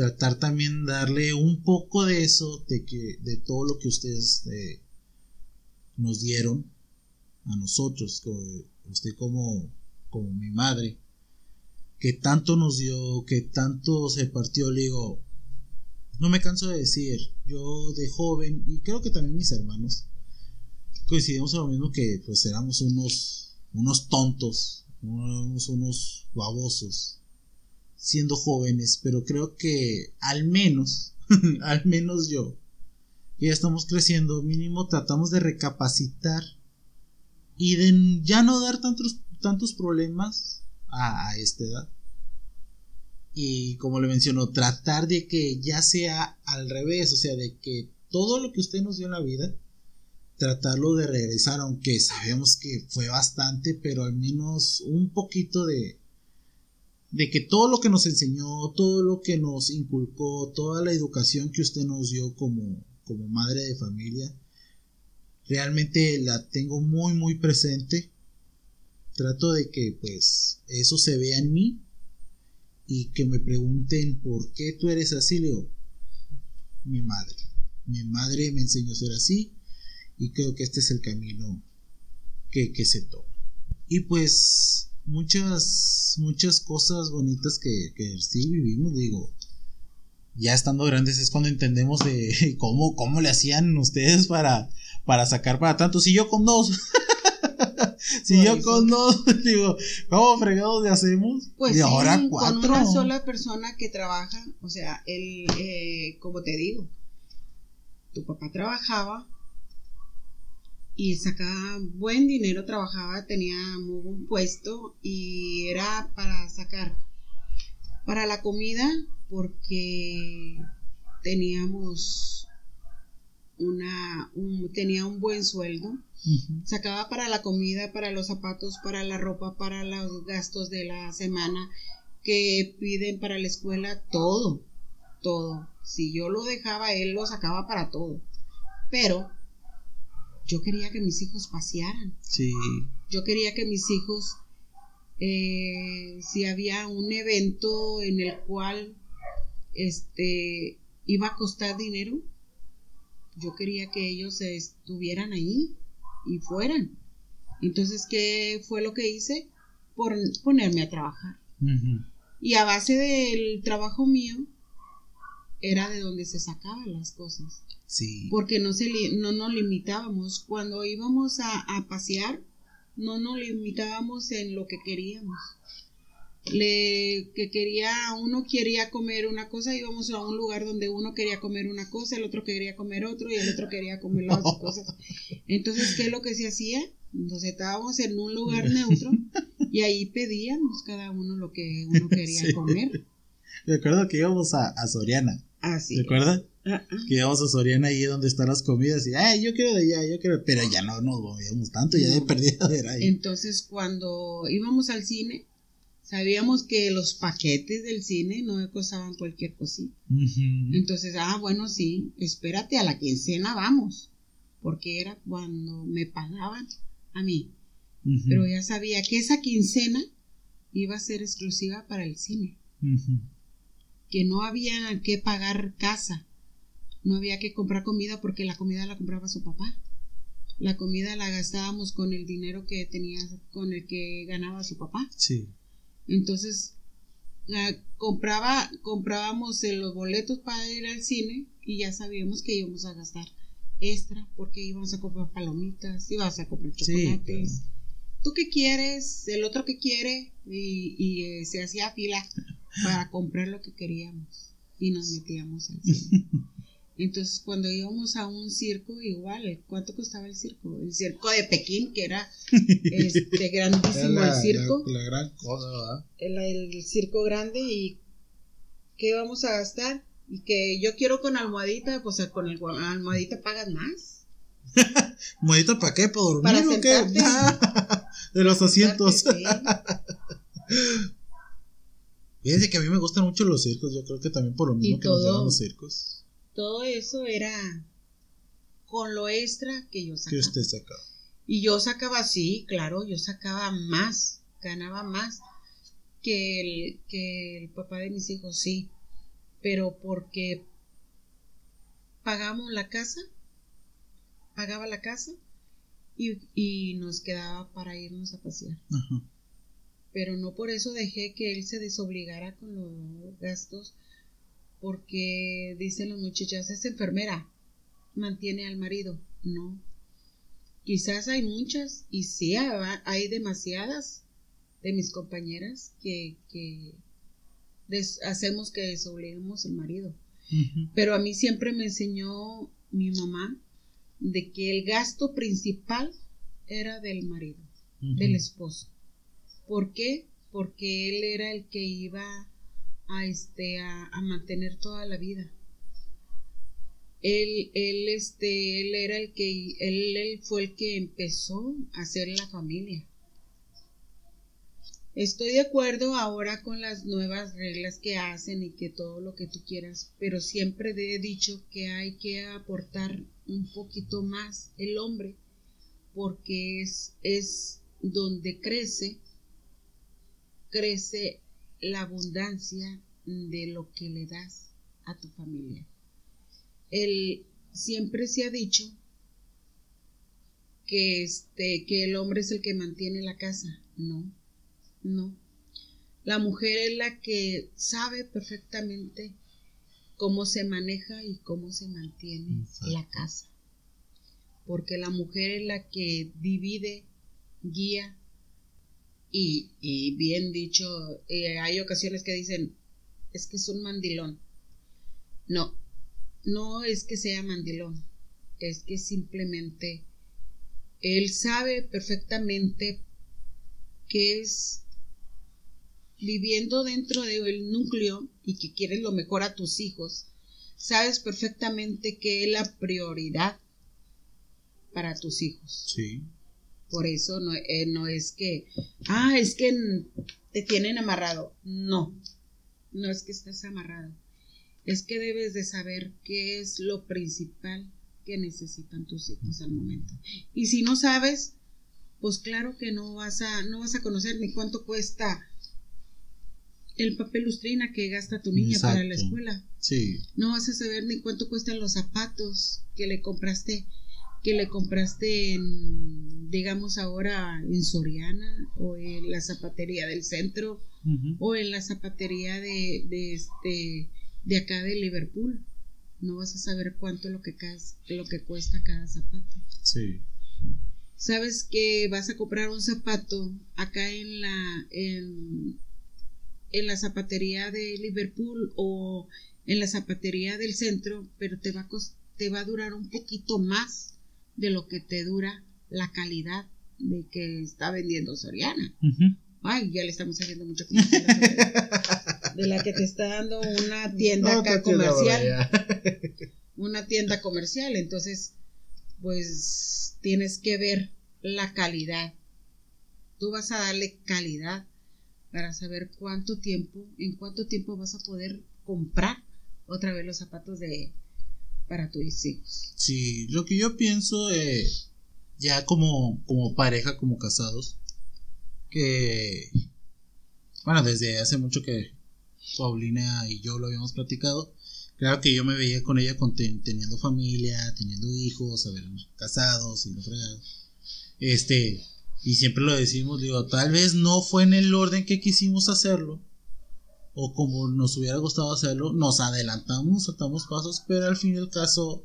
tratar también darle un poco de eso, de, que, de todo lo que ustedes eh, nos dieron a nosotros, usted como, como mi madre, que tanto nos dio, que tanto se partió, le digo, no me canso de decir, yo de joven, y creo que también mis hermanos, coincidimos en lo mismo que pues éramos unos, unos tontos, unos, unos babosos, siendo jóvenes, pero creo que al menos, al menos yo, ya estamos creciendo, mínimo tratamos de recapacitar y de ya no dar tantos, tantos problemas a, esta edad. Y como le menciono, tratar de que ya sea al revés, o sea, de que todo lo que usted nos dio en la vida, tratarlo de regresar, aunque sabemos que fue bastante, pero al menos un poquito de, de que todo lo que nos enseñó, todo lo que nos inculcó, toda la educación que usted nos dio como, como madre de familia, realmente la tengo muy muy presente. Trato de que pues eso se vea en mí y que me pregunten por qué tú eres así, Leo. Mi madre. Mi madre me enseñó a ser así y creo que este es el camino que, que se toma. Y pues muchas, muchas cosas bonitas que, que sí vivimos, digo. Ya estando grandes es cuando entendemos de cómo, cómo le hacían ustedes para, para sacar para tanto. Si yo con dos. si yo con dos, digo, ¿cómo fregados le hacemos? Pues y ahora cuatro. Con una sola persona que trabaja, o sea, él, eh, como te digo, tu papá trabajaba, y sacaba buen dinero, trabajaba, tenía muy buen puesto y era para sacar para la comida porque teníamos una tenía un buen sueldo sacaba para la comida para los zapatos para la ropa para los gastos de la semana que piden para la escuela todo todo si yo lo dejaba él lo sacaba para todo pero yo quería que mis hijos pasearan. Sí. Yo quería que mis hijos, eh, si había un evento en el cual este iba a costar dinero, yo quería que ellos estuvieran ahí y fueran. Entonces, ¿qué fue lo que hice? Por ponerme a trabajar. Y a base del trabajo mío, era de donde se sacaban las cosas. Sí. Porque no, se no nos limitábamos. Cuando íbamos a, pasear, no nos limitábamos en lo que queríamos. Le que quería, uno quería comer una cosa, íbamos a un lugar donde uno quería comer una cosa, el otro quería comer otro y el otro quería comer las cosas. Entonces, ¿qué es lo que se hacía? Nos estábamos en un lugar neutro y ahí pedíamos cada uno lo que uno quería comer. Recuerdo que íbamos a, Soriana. Ah, sí. ¿Recuerdas? Ah, ah. Que íbamos a Soriana ahí donde están las comidas y, ay, yo quiero de allá, yo quiero, pero ya no nos movíamos tanto, ya de perdida era ahí. Entonces, cuando íbamos al cine, sabíamos que los paquetes del cine no costaban cualquier cosita. Entonces, ah, bueno, sí, espérate, a la quincena vamos, porque era cuando me pagaban a mí. Pero ya sabía que esa quincena iba a ser exclusiva para el cine. Que no había que pagar casa, no había que comprar comida porque la comida la compraba su papá. La comida la gastábamos con el dinero que tenía, con el que ganaba su papá. Sí. Entonces, la compraba, comprábamos los boletos para ir al cine y ya sabíamos que íbamos a gastar extra porque íbamos a comprar palomitas, íbamos a comprar chocolates. ¿Tú qué quieres? El otro que quiere y, eh, se hacía fila para comprar lo que queríamos y nos metíamos al cine. Entonces, cuando íbamos a un circo, igual, ¿cuánto costaba el circo? El circo de Pekín, que era este grandísimo el circo. La, gran cosa, ¿verdad? El, circo grande y ¿qué íbamos a gastar? Y que yo quiero con almohadita, pues con el almohadita pagas más. ¿Almohadita para qué? ¿Para dormir para o qué? de los asientos. Fíjense que a mí me gustan mucho los circos, yo creo que también por lo mismo que nos llevan los circos todo eso era con lo extra que yo sacaba. Que usted sacaba. Y yo sacaba, sí, claro, yo sacaba más, ganaba más que el, que el papá de mis hijos, sí. Pero porque pagamos la casa, pagaba la casa y, y nos quedaba para irnos a pasear. Pero no por eso dejé que él se desobligara con los gastos porque dicen las muchachas, es enfermera, mantiene al marido. No. Quizás hay muchas, y sí hay demasiadas de mis compañeras que, que hacemos que desobligemos al marido. Pero a mí siempre me enseñó mi mamá de que el gasto principal era del marido, del esposo. ¿Por qué? Porque él era el que iba a este a, mantener toda la vida. Él él este él era el que él, él fue el que empezó a hacer la familia. Estoy de acuerdo ahora con las nuevas reglas que hacen y que todo lo que tú quieras, pero siempre he dicho que hay que aportar un poquito más el hombre, porque es, es donde crece, crece la abundancia de lo que le das a tu familia. El, siempre se ha dicho que, este, que el hombre es el que mantiene la casa. No, no. La mujer es la que sabe perfectamente cómo se maneja y cómo se mantiene la casa. Porque la mujer es la que divide, guía y, bien dicho, eh, hay ocasiones que dicen, es que es un mandilón. No, no es que sea mandilón, es que simplemente él sabe perfectamente que es viviendo dentro del núcleo y que quieres lo mejor a tus hijos, sabes perfectamente que es la prioridad para tus hijos. Sí. Por eso no, eh, no es que, ah, es que te tienen amarrado. No, no es que estés amarrado. Es que debes de saber qué es lo principal que necesitan tus hijos al momento. Y si no sabes, pues claro que no vas a, no vas a conocer ni cuánto cuesta el papel lustrina que gasta tu niña para la escuela. Sí. No vas a saber ni cuánto cuestan los zapatos que le compraste que le compraste en, digamos ahora, en Soriana o en la zapatería del centro o en la zapatería de, de, este, de acá de Liverpool. No vas a saber cuánto lo que, lo que cuesta cada zapato. Sí. Sabes que vas a comprar un zapato acá en la, en, en la zapatería de Liverpool o en la zapatería del centro, pero te va a, te va a durar un poquito más de lo que te dura la calidad de que está vendiendo Soriana. Ay, ya le estamos haciendo mucha De la que te está dando una tienda comercial. una tienda comercial. Entonces, pues tienes que ver la calidad. Tú vas a darle calidad para saber cuánto tiempo, en cuánto tiempo vas a poder comprar otra vez los zapatos de para tus hijos. Sí, lo que yo pienso eh, ya como, como pareja, como casados, que bueno, desde hace mucho que Paulina y yo lo habíamos platicado, claro que yo me veía con ella teniendo familia, teniendo hijos, ver, casados y. Este, y siempre lo decimos, digo, tal vez no fue en el orden que quisimos hacerlo, o como nos hubiera gustado hacerlo, nos adelantamos, saltamos pasos, pero al fin al caso,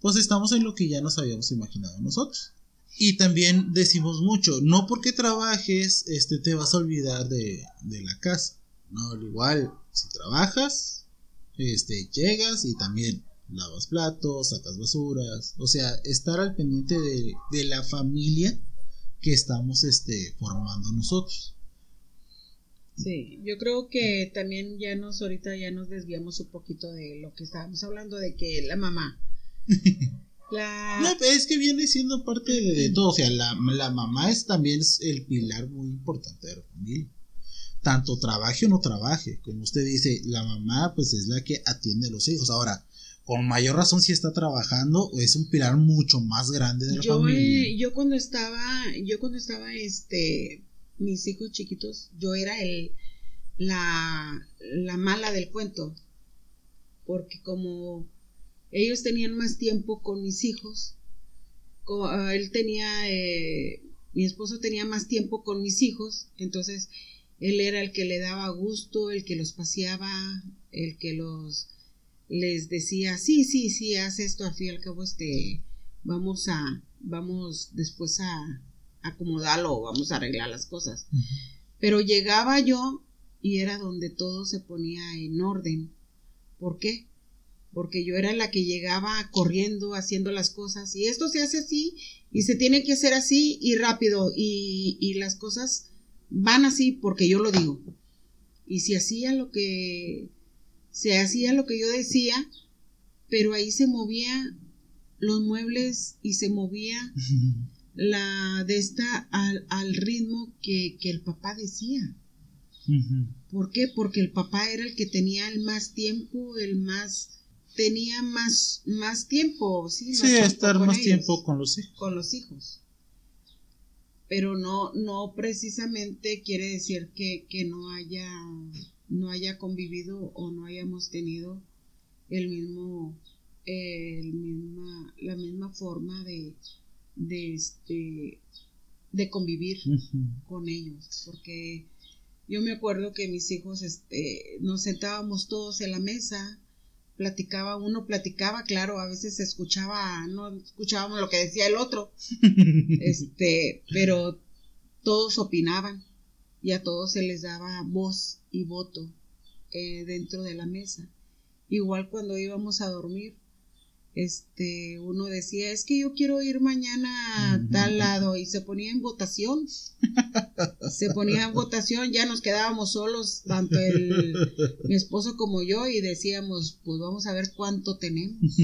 pues estamos en lo que ya nos habíamos imaginado nosotros. Y también decimos mucho, no porque trabajes, este, te vas a olvidar de, de la casa. No, igual, si trabajas, este, llegas y también lavas platos, sacas basuras, o sea, estar al pendiente de, de la familia que estamos este, formando nosotros. Sí, yo creo que también ya nos, ahorita ya nos desviamos un poquito de lo que estábamos hablando de que la mamá. la... No, es que viene siendo parte de, todo, o sea, la, la, mamá es también el pilar muy importante de la familia. Tanto trabaje o no trabaje, como usted dice, la mamá pues es la que atiende a los hijos. Ahora, con mayor razón si está trabajando es un pilar mucho más grande de la yo, familia. yo cuando estaba, yo cuando estaba, este, mis hijos chiquitos, yo era el, la, la mala del cuento, porque como ellos tenían más tiempo con mis hijos, ah, él tenía, eh, mi esposo tenía más tiempo con mis hijos, entonces él era el que le daba gusto, el que los paseaba, el que los les decía, sí, sí, sí, haz esto, al fin y al cabo, este, vamos a, vamos después a acomodarlo, vamos a arreglar las cosas. Pero llegaba yo y era donde todo se ponía en orden. ¿Por qué? Porque yo era la que llegaba corriendo, haciendo las cosas, y esto se hace así, y se tiene que hacer así y rápido, y, y las cosas van así porque yo lo digo. Y si hacía lo que se hacía lo que yo decía, pero ahí se movía los muebles y se movía la de esta al, al ritmo que, que, el papá decía. ¿Por qué? Porque el papá era el que tenía el más tiempo, el más tenía más más tiempo, sí, sí estar más tiempo con los hijos. Con los hijos. Pero no no precisamente quiere decir que, que no haya no haya convivido o no hayamos tenido el mismo, el misma, la misma forma de, de, este, de convivir con ellos, porque yo me acuerdo que mis hijos este, nos sentábamos todos en la mesa, platicaba, uno platicaba, claro, a veces escuchaba, no escuchábamos lo que decía el otro, este, pero todos opinaban y a todos se les daba voz y voto eh, dentro de la mesa. Igual cuando íbamos a dormir, este, uno decía, es que yo quiero ir mañana a tal lado y se ponía en votación. se ponía en votación, ya nos quedábamos solos, tanto el, mi esposo como yo, y decíamos, pues vamos a ver cuánto tenemos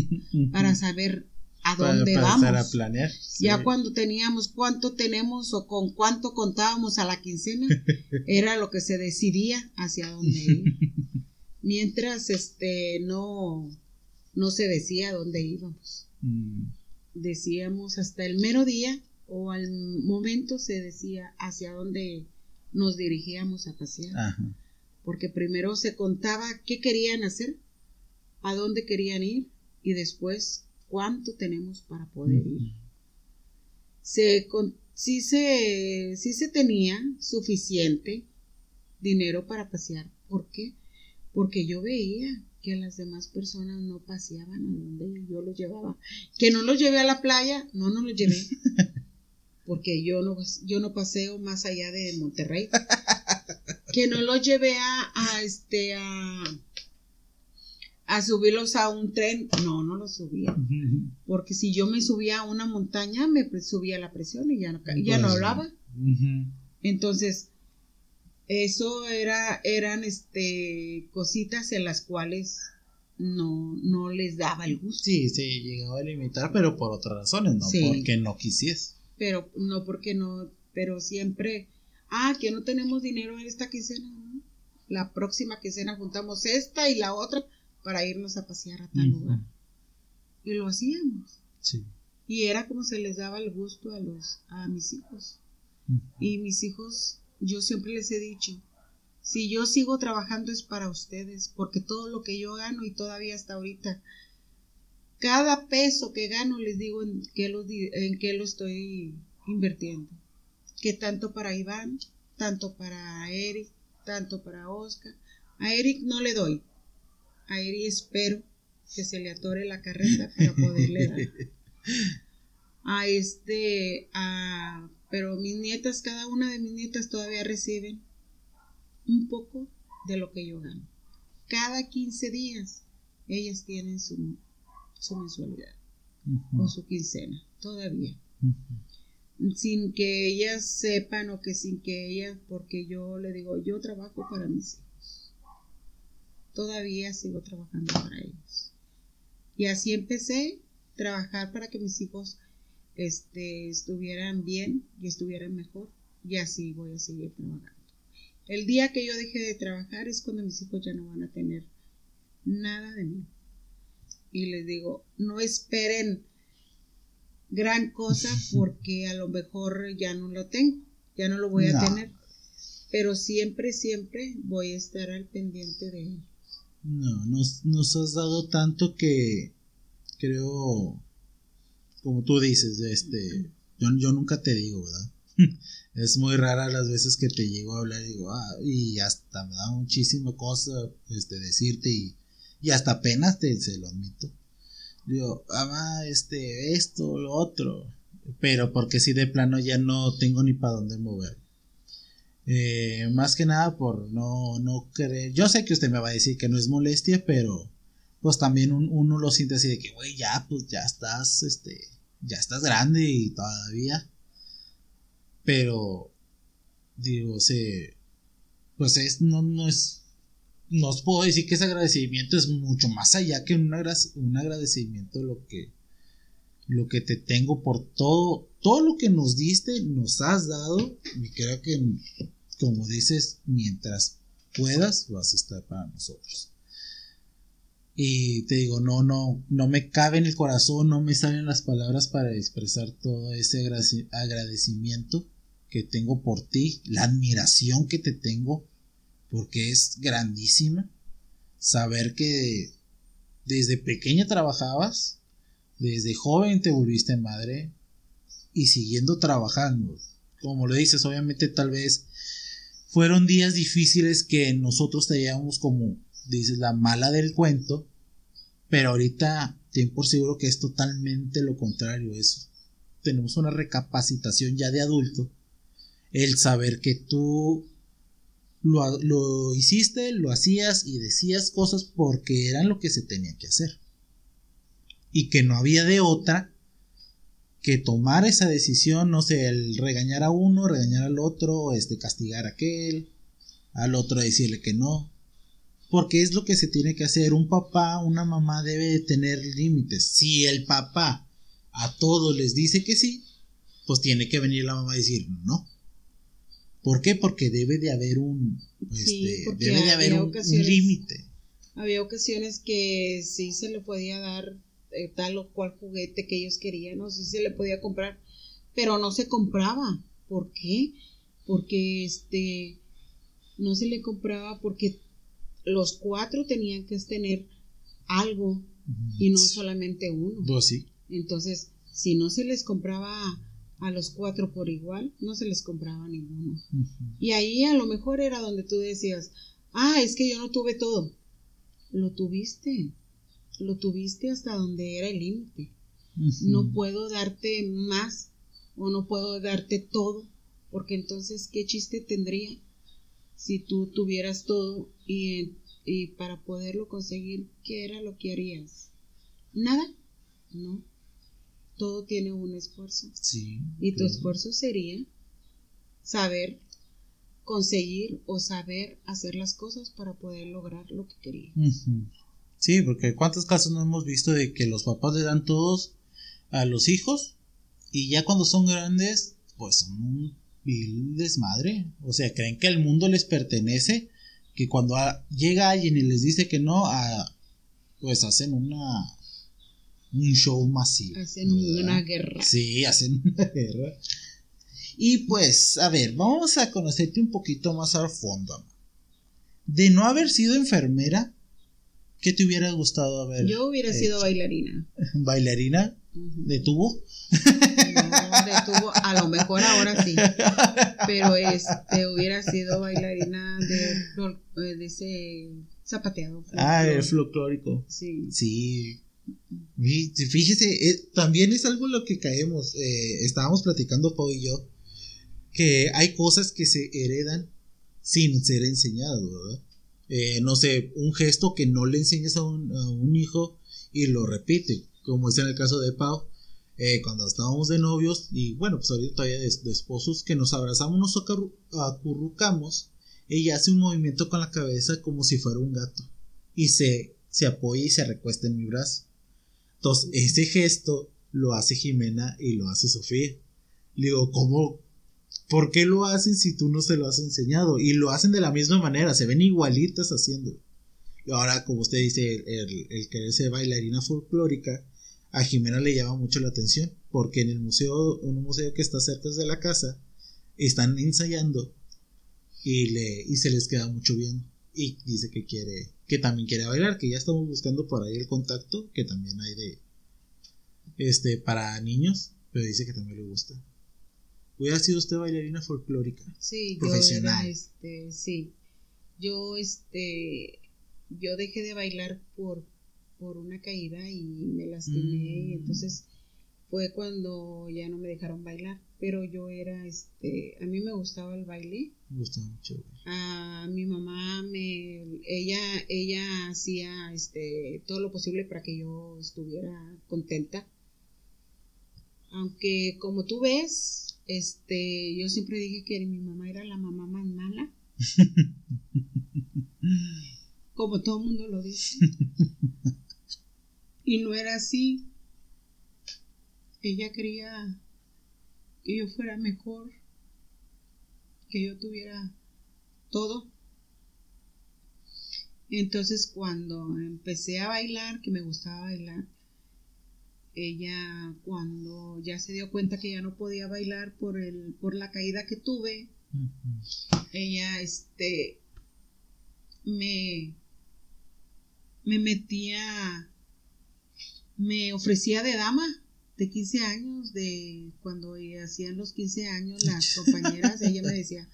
para saber a dónde vamos. A planear. Ya cuando teníamos cuánto tenemos o con cuánto contábamos a la quincena, era lo que se decidía hacia dónde ir. Mientras este no no se decía a dónde íbamos. Mm. Decíamos hasta el mero día o al momento se decía hacia dónde nos dirigíamos a pasear. Porque primero se contaba qué querían hacer, a dónde querían ir y después cuánto tenemos para poder ir. Se, sí, se, sí se tenía suficiente dinero para pasear. ¿Por qué? Porque yo veía que las demás personas no paseaban a donde yo los llevaba. Que no los llevé a la playa, no, no los llevé. Porque yo no, yo no paseo más allá de Monterrey. Que no los llevé a, a este, a, a subirlos a un tren. No, no los subía. Porque si yo me subía a una montaña, me subía la presión y ya no, ya no pues, hablaba. Entonces, eso era, eran este, cositas en las cuales no, no les daba el gusto. Sí, se llegaba a limitar, pero por otras razones, no porque no quisiese. Pero no porque no, pero siempre, ah, que no tenemos dinero en esta quincena. La próxima quincena juntamos esta y la otra para irnos a pasear a tal lugar. Y lo hacíamos. Sí. Y era como se les daba el gusto a los, a mis hijos. Y mis hijos, yo siempre les he dicho, si yo sigo trabajando es para ustedes, porque todo lo que yo gano y todavía hasta ahorita, cada peso que gano les digo en qué lo, en qué lo estoy invirtiendo. Que tanto para Iván, tanto para Eric, tanto para Oscar. A Eric no le doy. A Eric espero que se le atore la carreta para poderle dar. A este, a, pero mis nietas, cada una de mis nietas todavía reciben un poco de lo que yo gano. Cada 15 días ellas tienen su, su mensualidad o su quincena, todavía. Sin que ellas sepan o que sin que ellas, porque yo le digo, yo trabajo para mis hijos. Todavía sigo trabajando para ellos. Y así empecé a trabajar para que mis hijos este, estuvieran bien y estuvieran mejor. Y así voy a seguir trabajando. El día que yo deje de trabajar es cuando mis hijos ya no van a tener nada de mí. Y les digo, no esperen gran cosa porque a lo mejor ya no lo tengo, ya no lo voy a tener. Pero siempre, siempre voy a estar al pendiente de ellos. No, nos, nos has dado tanto que creo, como tú dices, este, yo, yo nunca te digo, ¿verdad? es muy rara las veces que te llego a hablar y digo, ah, y hasta me da muchísima cosa este, decirte y, y hasta apenas te se lo admito. Digo, mamá, este, esto, lo otro. Pero porque si de plano ya no tengo ni para dónde mover. Eh, más que nada por no, no. Yo sé que usted me va a decir que no es molestia, pero pues también uno lo siente así de que, güey, ya, pues ya estás, este, ya estás grande y todavía pero, digo, se, pues es, no, no es, no os puedo decir que ese agradecimiento es mucho más allá que un, un agradecimiento lo que, lo que te tengo por todo, todo lo que nos diste, nos has dado, y creo que, como dices, mientras puedas, vas a estar para nosotros. Y te digo, no, no, no me cabe en el corazón, no me salen las palabras para expresar todo ese agradecimiento que tengo por ti, la admiración que te tengo, porque es grandísima. Saber que desde pequeña trabajabas, desde joven te volviste madre y siguiendo trabajando. Como lo dices, obviamente tal vez fueron días difíciles que nosotros teníamos como, dices, la mala del cuento, pero ahorita ten por seguro que es totalmente lo contrario. Es, tenemos una recapacitación ya de adulto el saber que tú lo, hiciste, lo hacías y decías cosas porque eran lo que se tenía que hacer. Y que no había de otra que tomar esa decisión, no sé, el regañar a uno, regañar al otro, este, castigar a aquel, al otro decirle que no. Porque es lo que se tiene que hacer. Un papá, una mamá debe tener límites. Si el papá a todos les dice que sí, pues tiene que venir la mamá a decir no. ¿Por qué? Porque debe de haber un, este, debe de haber un, límite. Había ocasiones que sí se le podía dar eh, tal o cual juguete que ellos querían, no sé si se le podía comprar, pero no se compraba. ¿Por qué? Porque este no se le compraba porque los cuatro tenían que tener algo y no solamente uno. Pues sí. Entonces, si no se les compraba a los cuatro por igual, no se les compraba ninguno. Y ahí a lo mejor era donde tú decías, ah, es que yo no tuve todo. Lo tuviste, lo tuviste hasta donde era el límite. No puedo darte más o no puedo darte todo, porque entonces, ¿qué chiste tendría? si tú tuvieras todo y, y para poderlo conseguir, ¿qué era lo que harías? Nada, ¿no? Todo tiene un esfuerzo. Sí. Y tu esfuerzo sería saber conseguir o saber hacer las cosas para poder lograr lo que querías. Sí, porque cuántos casos no hemos visto de que los papás le dan todos a los hijos y ya cuando son grandes, pues son un vil desmadre. O sea, creen que el mundo les pertenece, que cuando llega alguien y les dice que no, pues hacen una un show masivo. Hacen una guerra. Sí, hacen una guerra. Y pues, a ver, vamos a conocerte un poquito más al fondo. De no haber sido enfermera, ¿qué te hubiera gustado haber? Yo hubiera sido bailarina. ¿Bailarina? ¿De tubo? No, de tubo, a lo mejor ahora sí. Pero este hubiera sido bailarina de, eh, de ese zapateado. Ah, el folclórico. Sí. Sí. Fíjese, eh, también es algo lo que caemos. Eh, estábamos platicando Pau y yo que hay cosas que se heredan sin ser. Eh, no sé, un gesto que no le enseñas a un, hijo y lo repite, como es en el caso de Pau, cuando estábamos de novios y bueno, pues ahorita todavía de, esposos, que nos abrazamos, nos acurrucamos, ella hace un movimiento con la cabeza como si fuera un gato y se, se apoya y se recuesta en mi brazo. Entonces, ese gesto lo hace Jimena y lo hace Sofía. Le digo, ¿cómo? ¿Por qué lo hacen si tú no se lo has enseñado? Y lo hacen de la misma manera, se ven igualitas haciendo. Y ahora, como usted dice, el, el ser bailarina folclórica, a Jimena le llama mucho la atención, porque en el museo, un museo que está cerca de la casa, están ensayando y, le, y se les queda mucho bien. Y dice que quiere que también quiere bailar, que ya estamos buscando por ahí el contacto, que también hay de este para niños, pero dice que también le gusta. ¿Hubiera sido usted bailarina folclórica? Sí, profesional. Yo este, sí. Yo este yo dejé de bailar por por una caída y me lastimé y mm. entonces fue cuando ya no me dejaron bailar, pero yo era, este, a mí me gustaba el baile. Me gustaba mucho. A mi mamá me, ella, ella hacía, este, todo lo posible para que yo estuviera contenta. Aunque como tú ves, este, yo siempre dije que mi mamá era la mamá más mala. como todo el mundo lo dice. y no era así ella quería que yo fuera mejor, que yo tuviera todo. Entonces cuando empecé a bailar, que me gustaba bailar, ella cuando ya se dio cuenta que ya no podía bailar por el por la caída que tuve, ella este me me metía me ofrecía de dama de 15 años, de cuando hacían los 15 años las compañeras, ella me decía,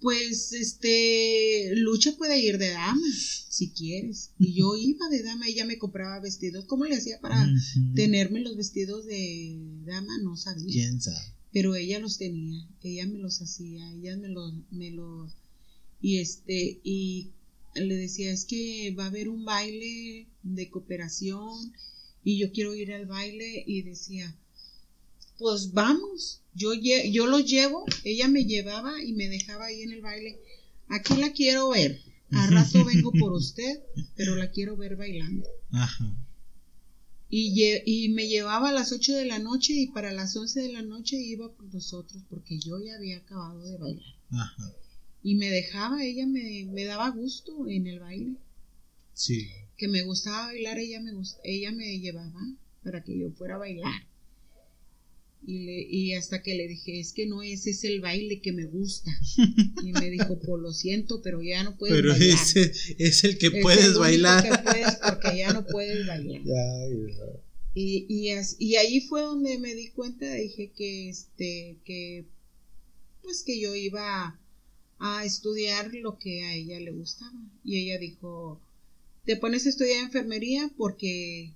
pues este, Lucha puede ir de dama, si quieres. Y yo iba de dama, ella me compraba vestidos. ¿Cómo le hacía para tenerme los vestidos de dama? No sabía. ¿Quién sabe? Pero ella los tenía, ella me los hacía, ella me los, me los, y este, y le decía, es que va a haber un baile de cooperación y yo quiero ir al baile y decía, pues vamos, yo, yo los llevo, ella me llevaba y me dejaba ahí en el baile, aquí la quiero ver, a rato vengo por usted, pero la quiero ver bailando. Y, y, me llevaba a las 8 de la noche y para las 11 de la noche iba con nosotros porque yo ya había acabado de bailar. Y me dejaba, ella me, me daba gusto en el baile. Sí que me gustaba bailar, ella me, ella me llevaba para que yo fuera a bailar. Y, le, y hasta que le dije, es que no, ese es el baile que me gusta. Y me dijo, pues lo siento, pero ya no puedes pero bailar. Pero ese es el que puedes bailar. Que puedes porque ya no puedes bailar. y, y, y, ahí fue donde me di cuenta, dije que, este, que, pues que yo iba a estudiar lo que a ella le gustaba. Y ella dijo, te pones a estudiar enfermería porque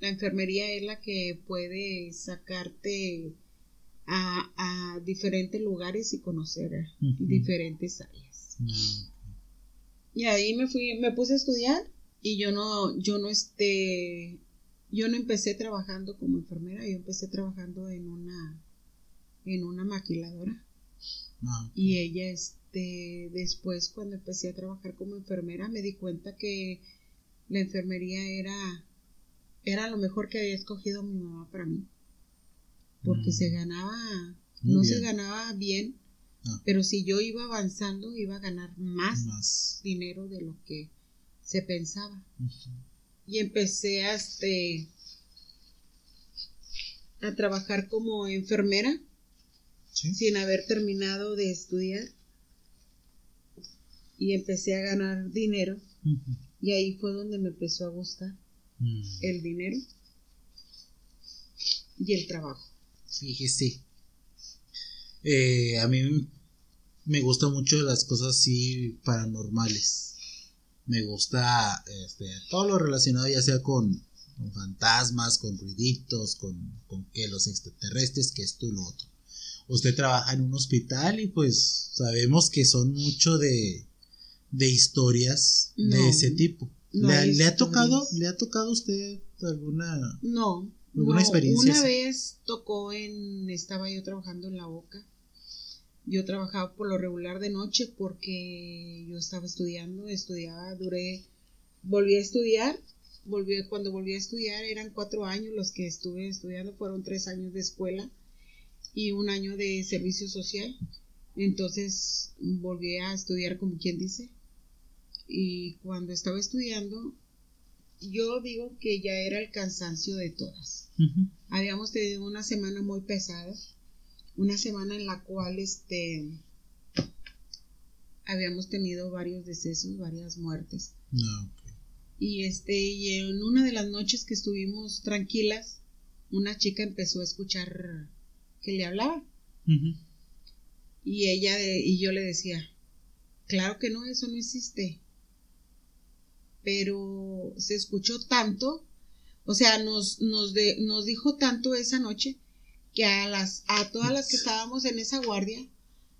la enfermería es la que puede sacarte a, diferentes lugares y conocer diferentes áreas. Ah, y ahí me fui, me puse a estudiar y yo no, yo no este, yo no empecé trabajando como enfermera, yo empecé trabajando en una, en una maquiladora. Ah, y ella, este, después cuando empecé a trabajar como enfermera me di cuenta que la enfermería era, era lo mejor que había escogido mi mamá para mí. Porque se mm. ganaba, no se ganaba bien, ah. pero si yo iba avanzando iba a ganar más, dinero de lo que se pensaba. Y empecé a, este, a trabajar como enfermera sin haber terminado de estudiar. Y empecé a ganar dinero. Y ahí fue donde me empezó a gustar mm. el dinero y el trabajo. Fíjese. Eh, a mí me gustan mucho las cosas así paranormales. Me gusta este, todo lo relacionado ya sea con, fantasmas, con ruiditos, con, con que los extraterrestres, que esto y lo otro. Usted trabaja en un hospital y pues sabemos que son mucho de, de historias de ese tipo. ¿Le, ha tocado, ¿Le ha tocado a usted alguna, no, alguna experiencia? Una vez tocó en, estaba yo trabajando en la boca. Yo trabajaba por lo regular de noche porque yo estaba estudiando, estudiaba, duré, volví a estudiar, volví, cuando volví a estudiar eran cuatro años los que estuve estudiando, fueron tres años de escuela y un año de servicio social. Entonces volví a estudiar como quien dice. Y cuando estaba estudiando, yo digo que ya era el cansancio de todas. Habíamos tenido una semana muy pesada, una semana en la cual este habíamos tenido varios decesos, varias muertes. Ah, y este, y en una de las noches que estuvimos tranquilas, una chica empezó a escuchar que le hablaba. Y ella y yo le decía, claro que no, eso no existe. Pero se escuchó tanto, o sea, nos, nos, nos dijo tanto esa noche que a las, a todas las que estábamos en esa guardia,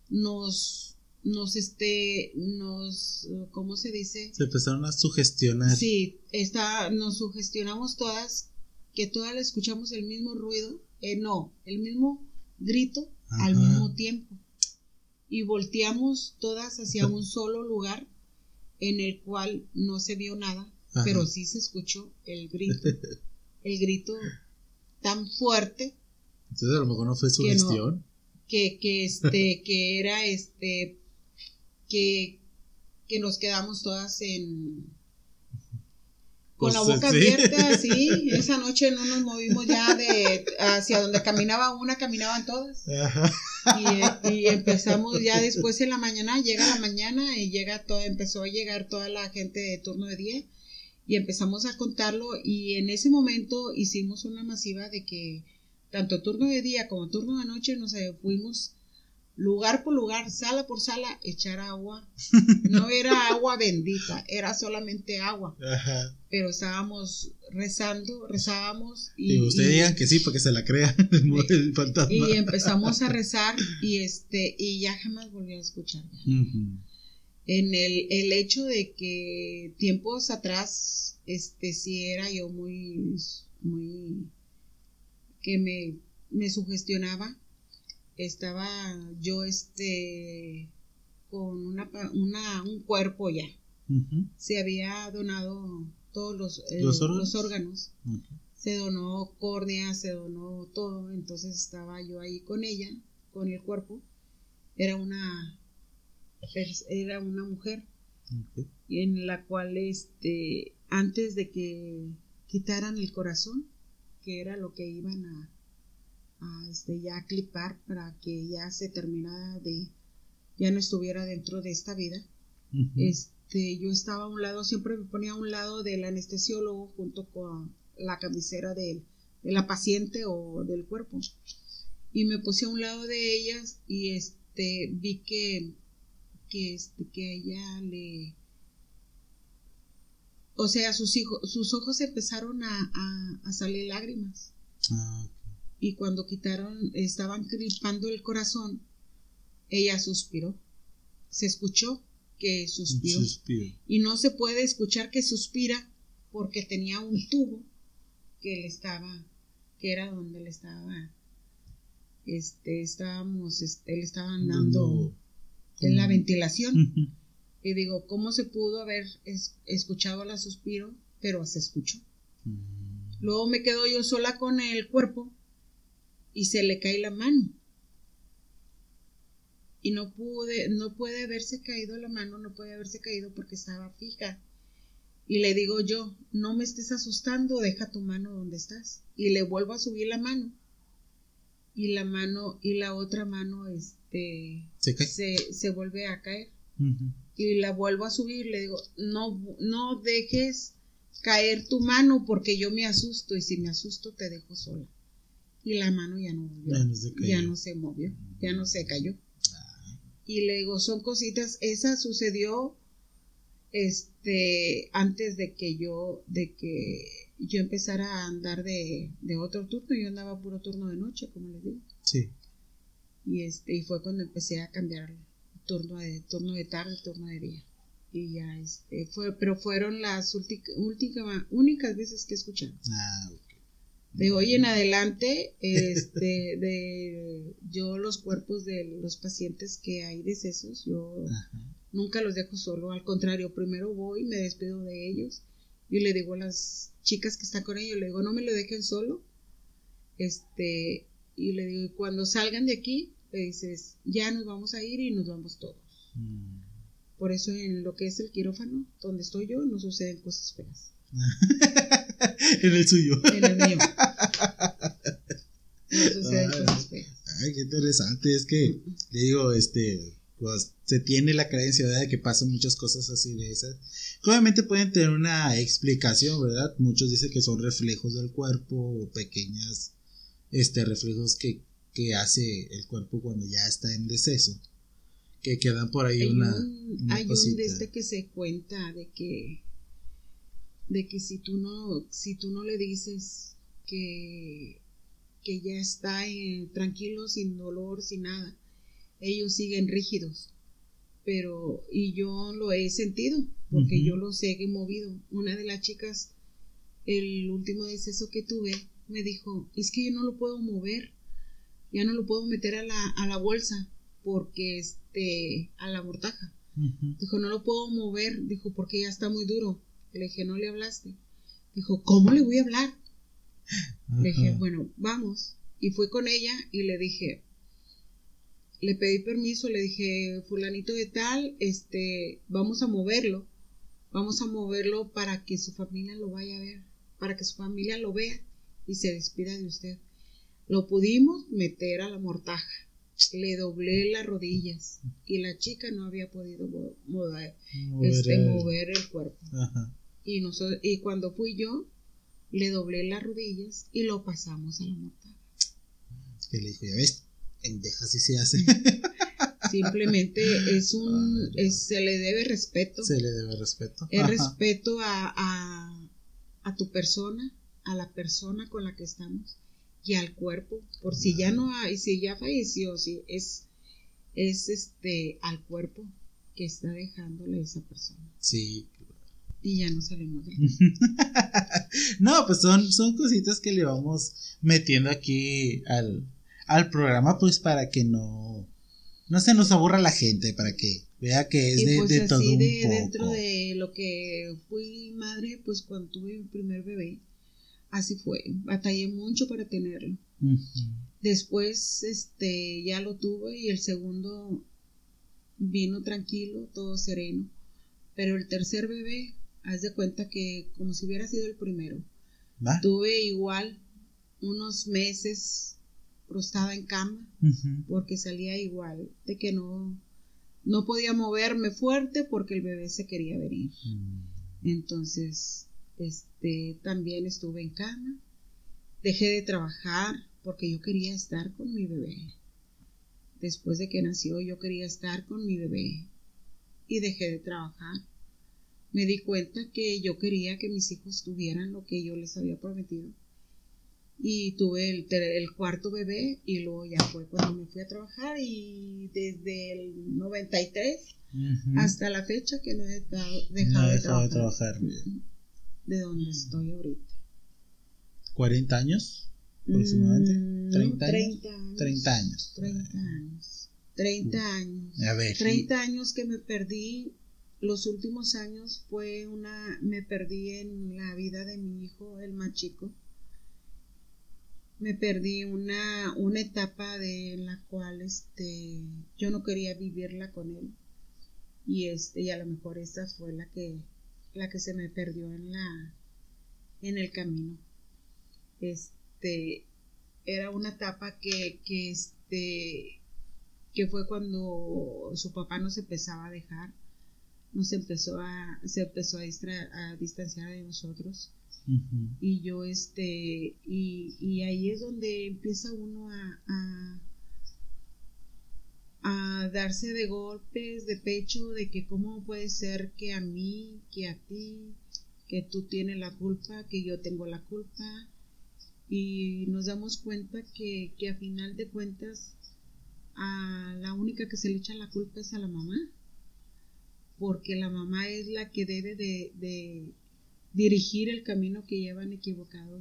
nos, nos, este, nos, ¿cómo se dice? Se empezaron a sugestionar. Sí, está, nos sugestionamos todas, que todas le escuchamos el mismo ruido, eh, no, el mismo grito al mismo tiempo. Y volteamos todas hacia un solo lugar en el cual no se vio nada, pero sí se escuchó el grito. el grito tan fuerte. Entonces a lo mejor no fue su gestión. que, que este, que era este, que, que nos quedamos todas en, con la boca abierta, sí. Esa noche no nos movimos ya de hacia donde caminaba una, caminaban todas. Y, empezamos ya después en la mañana, llega la mañana y llega todo, empezó a llegar toda la gente de turno de día y empezamos a contarlo y en ese momento hicimos una masiva de que tanto turno de día como turno de noche nos fuimos lugar por lugar, sala por sala, echar agua. No era agua bendita, era solamente agua. Pero estábamos rezando, rezábamos. Y, usted digan que sí, para que se la crea el fantasma. Y empezamos a rezar y este, y ya jamás volví a escuchar. En el, el hecho de que tiempos atrás, este, sí era yo muy, muy, que me, me sugestionaba estaba yo este con una, una un cuerpo ya. Se había donado todos los, eh, ¿Los órganos. Se donó córnea, se donó todo, entonces estaba yo ahí con ella, con el cuerpo. Era una era una mujer en la cual este antes de que quitaran el corazón, que era lo que iban a a este, ya clipar para que ya se terminara de, ya no estuviera dentro de esta vida. Este, yo estaba a un lado, siempre me ponía a un lado del anestesiólogo junto con la cabecera de, de la paciente o del cuerpo. Y me puse a un lado de ellas y este, vi que, que, este, que ella le, o sea, sus hijos, sus ojos empezaron a, a, salir lágrimas. Ah, y cuando quitaron, estaban clipando el corazón, ella suspiró. Se escuchó que suspiró. Y no se puede escuchar que suspira porque tenía un tubo que le estaba, que era donde le estaba, este, estábamos, este, le estaban dando en la ventilación. Y digo, ¿cómo se pudo haber escuchado la suspiro? Pero se escuchó. Mm. Luego me quedo yo sola con el cuerpo y se le cae la mano. Y no pude, no puede haberse caído la mano, no puede haberse caído porque estaba fija. Y le digo yo, no me estés asustando, deja tu mano donde estás. Y le vuelvo a subir la mano. Y la mano, y la otra mano, este, se, se, vuelve a caer. Y la vuelvo a subir, le digo, no, no dejes caer tu mano porque yo me asusto y si me asusto te dejo sola y la mano ya no volvió, ya no se, movió, ya no se cayó. Ah. Y le digo, son cositas, esa sucedió este antes de que yo de que yo empezara a andar de, otro turno, yo andaba puro turno de noche, como les digo. Sí. Y este y fue cuando empecé a cambiar turno de turno de tarde, turno de día. Y ya este fue, pero fueron las últimas únicas veces que escuché. Ah, de hoy en adelante, este, de yo los cuerpos de los pacientes que hay decesos, yo nunca los dejo solo, al contrario, primero voy, me despido de ellos y le digo a las chicas que están con ellos, le digo, no me lo dejen solo, este, y le digo, cuando salgan de aquí, le dices, ya nos vamos a ir y nos vamos todos. Mm. Por eso en lo que es el quirófano, donde estoy yo, no suceden cosas feas. en el suyo. En el mío. Ay, qué interesante. Es que, le digo, este, pues se tiene la creencia de que pasan muchas cosas así de esas. Obviamente pueden tener una explicación, ¿verdad? Muchos dicen que son reflejos del cuerpo o pequeñas este, reflejos que, que hace el cuerpo cuando ya está en deceso. Que quedan por ahí una, Hay un de este que se cuenta de que de que si tú no, si tú no le dices que, que ya está tranquilo, sin dolor, sin nada, ellos siguen rígidos. Pero, y yo lo he sentido, porque yo los he movido. Una de las chicas, el último deceso que tuve, me dijo, es que yo no lo puedo mover, ya no lo puedo meter a la, a la bolsa, porque este, a la mortaja. Dijo, no lo puedo mover, dijo, porque ya está muy duro. Le dije, ¿no le hablaste? Dijo, ¿cómo le voy a hablar? Le dije, bueno, vamos. Y fui con ella y le dije, le pedí permiso, le dije, fulanito de tal, este, vamos a moverlo, vamos a moverlo para que su familia lo vaya a ver, para que su familia lo vea y se despida de usted. Lo pudimos meter a la mortaja, le doblé las rodillas y la chica no había podido mover, este, mover el cuerpo. Ajá. Y, nosotros, y cuando fui yo, le doblé las rodillas y lo pasamos a la mortaja. Que le dijo, ya ves, en deja si se hace. Simplemente es un, se le debe respeto. Se le debe respeto. Es respeto a, a, a, tu persona, a la persona con la que estamos y al cuerpo. Por si ya no hay, si ya falleció, si es, es este, al cuerpo que está dejándole esa persona. Sí, y ya no salimos de No, pues son, son cositas que le vamos metiendo aquí al, al programa, pues para que no, no se nos aburra la gente, para que vea que es de, pues todo un de, Dentro de lo que fui madre, pues cuando tuve mi primer bebé, así fue. Batallé mucho para tenerlo. Después, este, ya lo tuve y el segundo vino tranquilo, todo sereno. Pero el tercer bebé haz de cuenta que como si hubiera sido el primero. Tuve igual unos meses estaba en cama porque salía igual de que no no podía moverme fuerte porque el bebé se quería venir. Mm. Entonces, este también estuve en cama. Dejé de trabajar porque yo quería estar con mi bebé. Después de que nació yo quería estar con mi bebé y dejé de trabajar me di cuenta que yo quería que mis hijos tuvieran lo que yo les había prometido. y tuve el, el, cuarto bebé y luego ya fue cuando me fui a trabajar y desde el 93 hasta la fecha que no he dejado, de, trabajar, de donde estoy ahorita. ¿40 años aproximadamente? ¿30, 30 años? 30 años. 30 años. 30 años. A ver. 30 años que me perdí. Los últimos años fue una. Me perdí en la vida de mi hijo, el más chico. Me perdí una, una etapa de la cual este yo no quería vivirla con él. Y este y a lo mejor esa fue la que la que se me perdió en la en el camino. Este era una etapa que, que este que fue cuando su papá nos empezaba a dejar nos empezó a se empezó a, a distanciar de nosotros. Y yo, este, y, ahí es donde empieza uno a, a, darse de golpes, de pecho, de que cómo puede ser que a mí, que a ti, que tú tienes la culpa, que yo tengo la culpa. Y nos damos cuenta que, que a final de cuentas, a la única que se le echa la culpa es a la mamá porque la mamá es la que debe de, dirigir el camino que llevan equivocado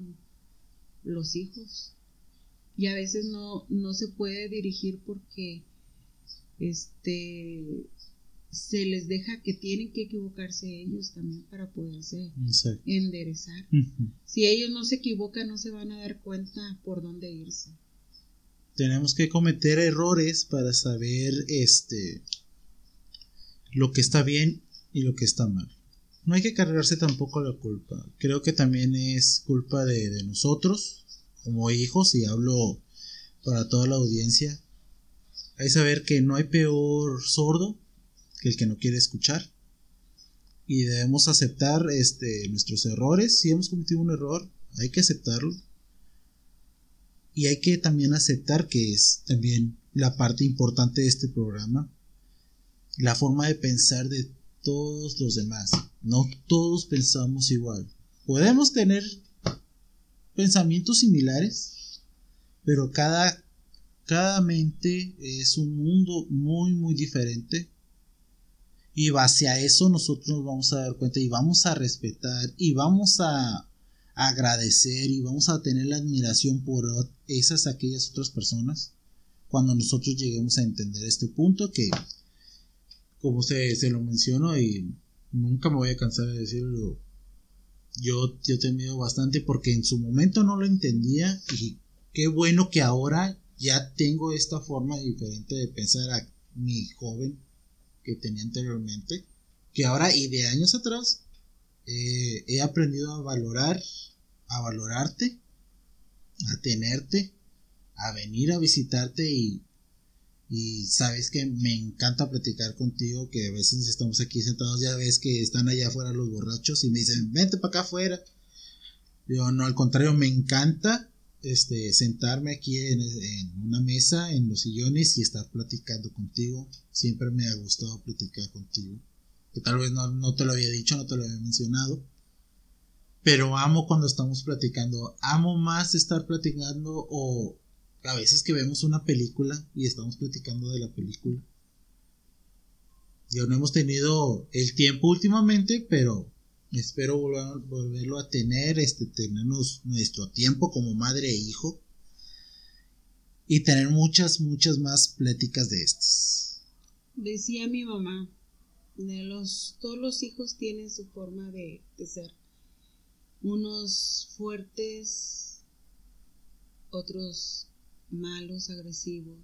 los hijos. Y a veces no, no se puede dirigir porque este se les deja que tienen que equivocarse ellos también para poderse enderezar. Si ellos no se equivocan, no se van a dar cuenta por dónde irse. Tenemos que cometer errores para saber este lo que está bien y lo que está mal no hay que cargarse tampoco la culpa. Creo que también es culpa de, nosotros, como hijos, y hablo para toda la audiencia. Hay saber que no hay peor sordo que el que no quiere escuchar. Y debemos aceptar este, nuestros errores. Si hemos cometido un error, hay que aceptarlo. Y hay que también aceptar que es también la parte importante de este programa. La forma de pensar de todos los demás. No todos pensamos igual. Podemos tener pensamientos similares, pero cada, cada mente es un mundo muy, muy diferente. Y base a eso nosotros nos vamos a dar cuenta y vamos a respetar y vamos a agradecer y vamos a tener la admiración por esas aquellas otras personas cuando nosotros lleguemos a entender este punto que como se, se lo menciono y nunca me voy a cansar de decirlo, yo, yo he temido bastante porque en su momento no lo entendía y qué bueno que ahora ya tengo esta forma diferente de pensar a mi joven que tenía anteriormente, que ahora y de años atrás eh, he aprendido a valorar, a valorarte, a tenerte, a venir a visitarte y y sabes que me encanta platicar contigo, que a veces estamos aquí sentados, ya ves que están allá afuera los borrachos y me dicen, vente para acá afuera. Yo no, al contrario, me encanta este, sentarme aquí en, una mesa, en los sillones y estar platicando contigo. Siempre me ha gustado platicar contigo. Que tal vez no, no te lo había dicho, no te lo había mencionado. Pero amo cuando estamos platicando. Amo más estar platicando o a veces que vemos una película y estamos platicando de la película. Ya no hemos tenido el tiempo últimamente, pero espero volverlo a tener, este, tenernos nuestro tiempo como madre e hijo y tener muchas, muchas más pláticas de estas. Decía mi mamá, de los, todos los hijos tienen su forma de ser. Unos fuertes, otros malos, agresivos,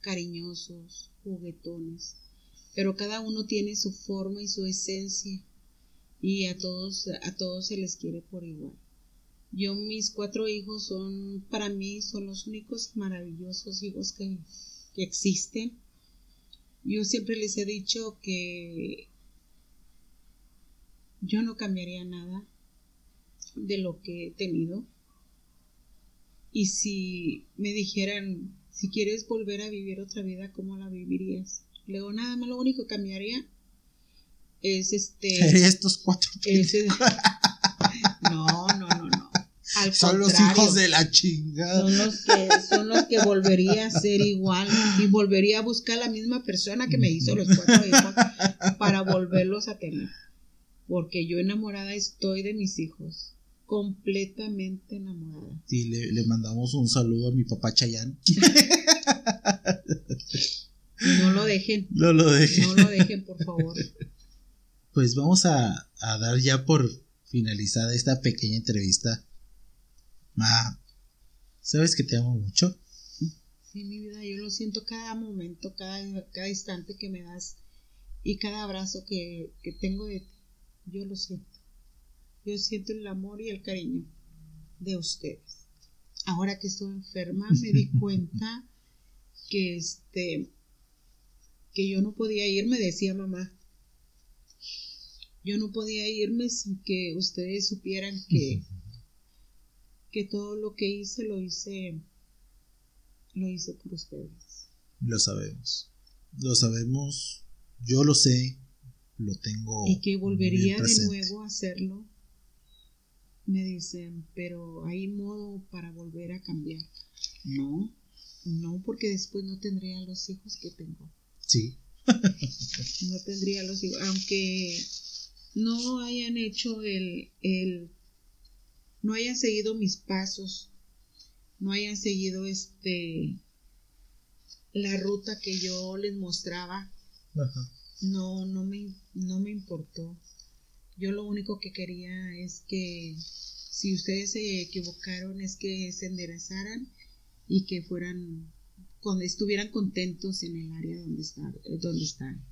cariñosos, juguetones, pero cada uno tiene su forma y su esencia y a todos a todos se les quiere por igual. Yo mis cuatro hijos son para mí son los únicos maravillosos hijos que, que existen. Yo siempre les he dicho que yo no cambiaría nada de lo que he tenido y si me dijeran, si quieres volver a vivir otra vida, ¿cómo la vivirías? Luego nada más lo único que cambiaría es este... Estos cuatro. no, no, no, no. son los hijos de la chingada. Son los, que, son los que volvería a ser igual y volvería a buscar la misma persona que me hizo los cuatro hijos para volverlos a tener. Porque yo enamorada estoy de mis hijos. Completamente enamorada. Sí, le, le mandamos un saludo a mi papá Chayán. No lo dejen. No lo dejen. No lo dejen, por favor. Pues vamos a, a dar ya por finalizada esta pequeña entrevista. Ma, ¿sabes que te amo mucho? Sí, mi vida, yo lo siento cada momento, cada, cada instante que me das y cada abrazo que, que tengo de ti. Yo lo siento. Yo siento el amor y el cariño de ustedes. Ahora que estoy enferma me di cuenta que este que yo no podía irme, decía mamá. Yo no podía irme sin que ustedes supieran que que todo lo que hice lo hice lo hice por ustedes. Lo sabemos. Lo sabemos. Yo lo sé. Lo tengo. Y que volvería de nuevo a hacerlo. Me dicen, pero hay modo para volver a cambiar. No, no, porque después no tendría los hijos que tengo. Sí. no tendría los hijos, aunque no hayan hecho el, el, no hayan seguido mis pasos, no hayan seguido este, la ruta que yo les mostraba. No, no me, no me importó. Yo lo único que quería es que si ustedes se equivocaron es que se enderezaran y que fueran, cuando estuvieran contentos en el área donde están, donde están,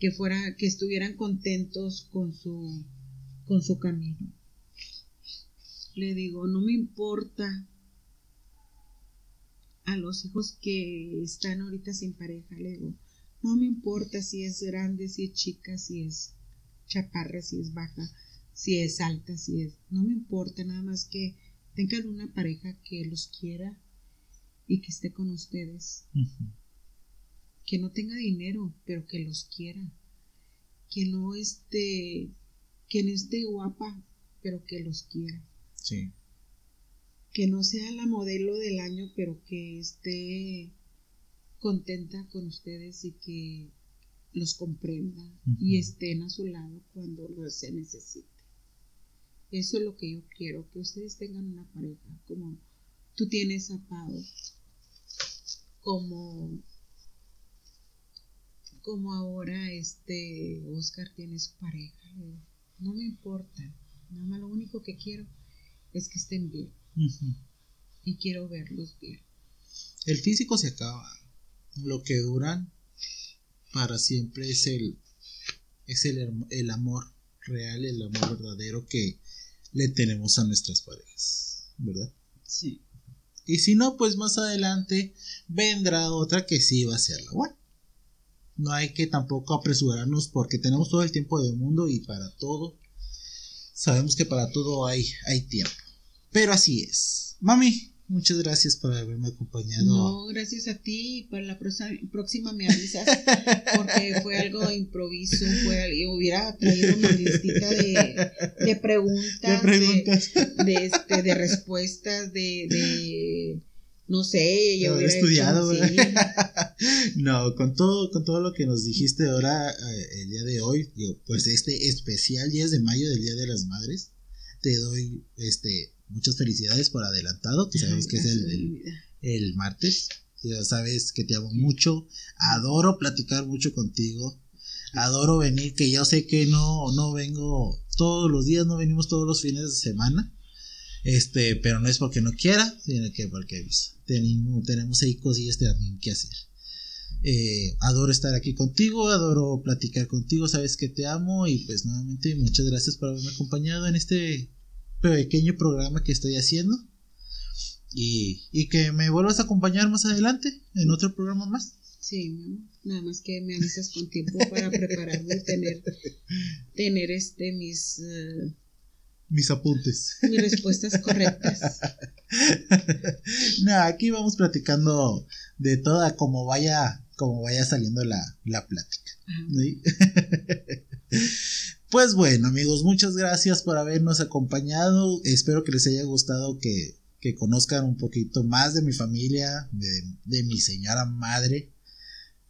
que fuera, que estuvieran contentos con su, con su camino. Le digo, no me importa a los hijos que están ahorita sin pareja, le digo, no me importa si es grande, si es chica, si es chaparra, si es baja, si es alta, si es, no me importa, nada más que tengan una pareja que los quiera y que esté con ustedes. Que no tenga dinero, pero que los quiera. Que no esté, que no esté guapa, pero que los quiera. Sí. Que no sea la modelo del año, pero que esté contenta con ustedes y que los comprenda y estén a su lado cuando lo se necesite. Eso es lo que yo quiero, que ustedes tengan una pareja como tú tienes a Pau, como como ahora este Oscar tiene su pareja. No me importa, nada más lo único que quiero es que estén bien. Y quiero verlos bien. El físico se acaba. Lo que duran para siempre es el es el, el amor real, el amor verdadero que le tenemos a nuestras parejas, ¿verdad? Sí. Y si no, pues más adelante vendrá otra que sí va a ser la buena. No hay que tampoco apresurarnos porque tenemos todo el tiempo del mundo y para todo. Sabemos que para todo hay, hay tiempo. Pero así es. Mami, Muchas gracias por haberme acompañado. No, gracias a ti. Para la próxima me avisas. Porque fue algo improviso. Fue, hubiera traído una listita de, de preguntas. De, preguntas. de, este, de respuestas. De, de. No sé, yo hubiera estudiado. no, con todo, con todo lo que nos dijiste ahora, eh, el día de hoy, pues este especial 10 de mayo del Día de las Madres, te doy este muchas felicidades por adelantado, que sabes que es el, el, martes. Ya sabes que te amo mucho, adoro platicar mucho contigo, adoro venir, que yo sé que no, no vengo todos los días, no venimos todos los fines de semana, este, pero no es porque no quiera, sino que porque pues, tenemos, tenemos ahí cosillas también que hacer. Eh, adoro estar aquí contigo, adoro platicar contigo, sabes que te amo y pues nuevamente muchas gracias por haberme acompañado en este pequeño programa que estoy haciendo. Y, y que me vuelvas a acompañar más adelante en otro programa más. Sí, nada más que me avisas con tiempo para prepararme y tener, tener este mis eh, mis apuntes. Mis respuestas correctas. no, aquí vamos platicando de toda como vaya, como vaya saliendo la, la plática. Pues bueno, amigos, muchas gracias por habernos acompañado. Espero que les haya gustado que, que conozcan un poquito más de mi familia, de, de mi señora madre.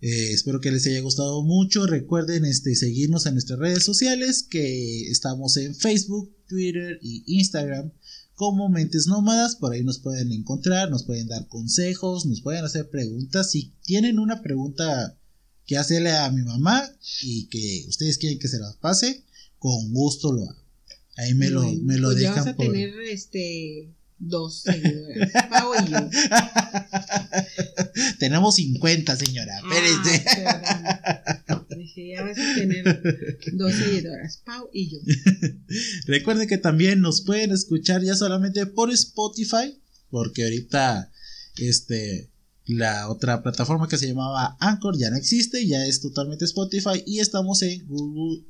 Eh, espero que les haya gustado mucho. Recuerden este, seguirnos en nuestras redes sociales, que estamos en Facebook, Twitter y Instagram como Mentes Nómadas. Por ahí nos pueden encontrar, nos pueden dar consejos, nos pueden hacer preguntas. Si tienen una pregunta que hacerle a mi mamá y que ustedes quieren que se las pase, con gusto lo hago. Ahí me lo, me lo pues dejan. Ya vas a tener este dos seguidores. Pau y yo. Tenemos 50, señora. Ah, Dije, ya vas a tener dos seguidoras, Pau y yo. Recuerden que también nos pueden escuchar ya solamente por Spotify, porque ahorita este la otra plataforma que se llamaba Anchor ya no existe, ya es totalmente Spotify y estamos en Google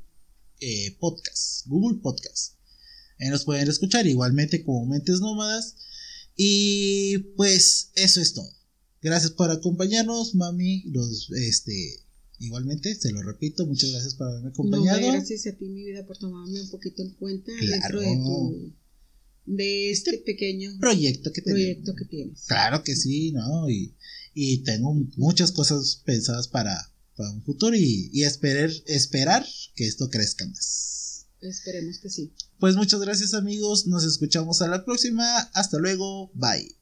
eh, Podcast, Google Podcast. Ahí nos pueden escuchar igualmente como Mentes Nómadas. Y pues eso es todo. Gracias por acompañarnos, mami. Los, este, igualmente, se lo repito, muchas gracias por haberme acompañado. No, gracias a ti, mi vida, por tomarme un poquito en cuenta dentro de tu de este, pequeño proyecto que, proyecto que tienes. Claro que sí, ¿no? Y, y tengo muchas cosas pensadas para, para un futuro y, y esperar, esperar que esto crezca más. Esperemos que sí. Pues muchas gracias amigos, nos escuchamos a la próxima, hasta luego, bye.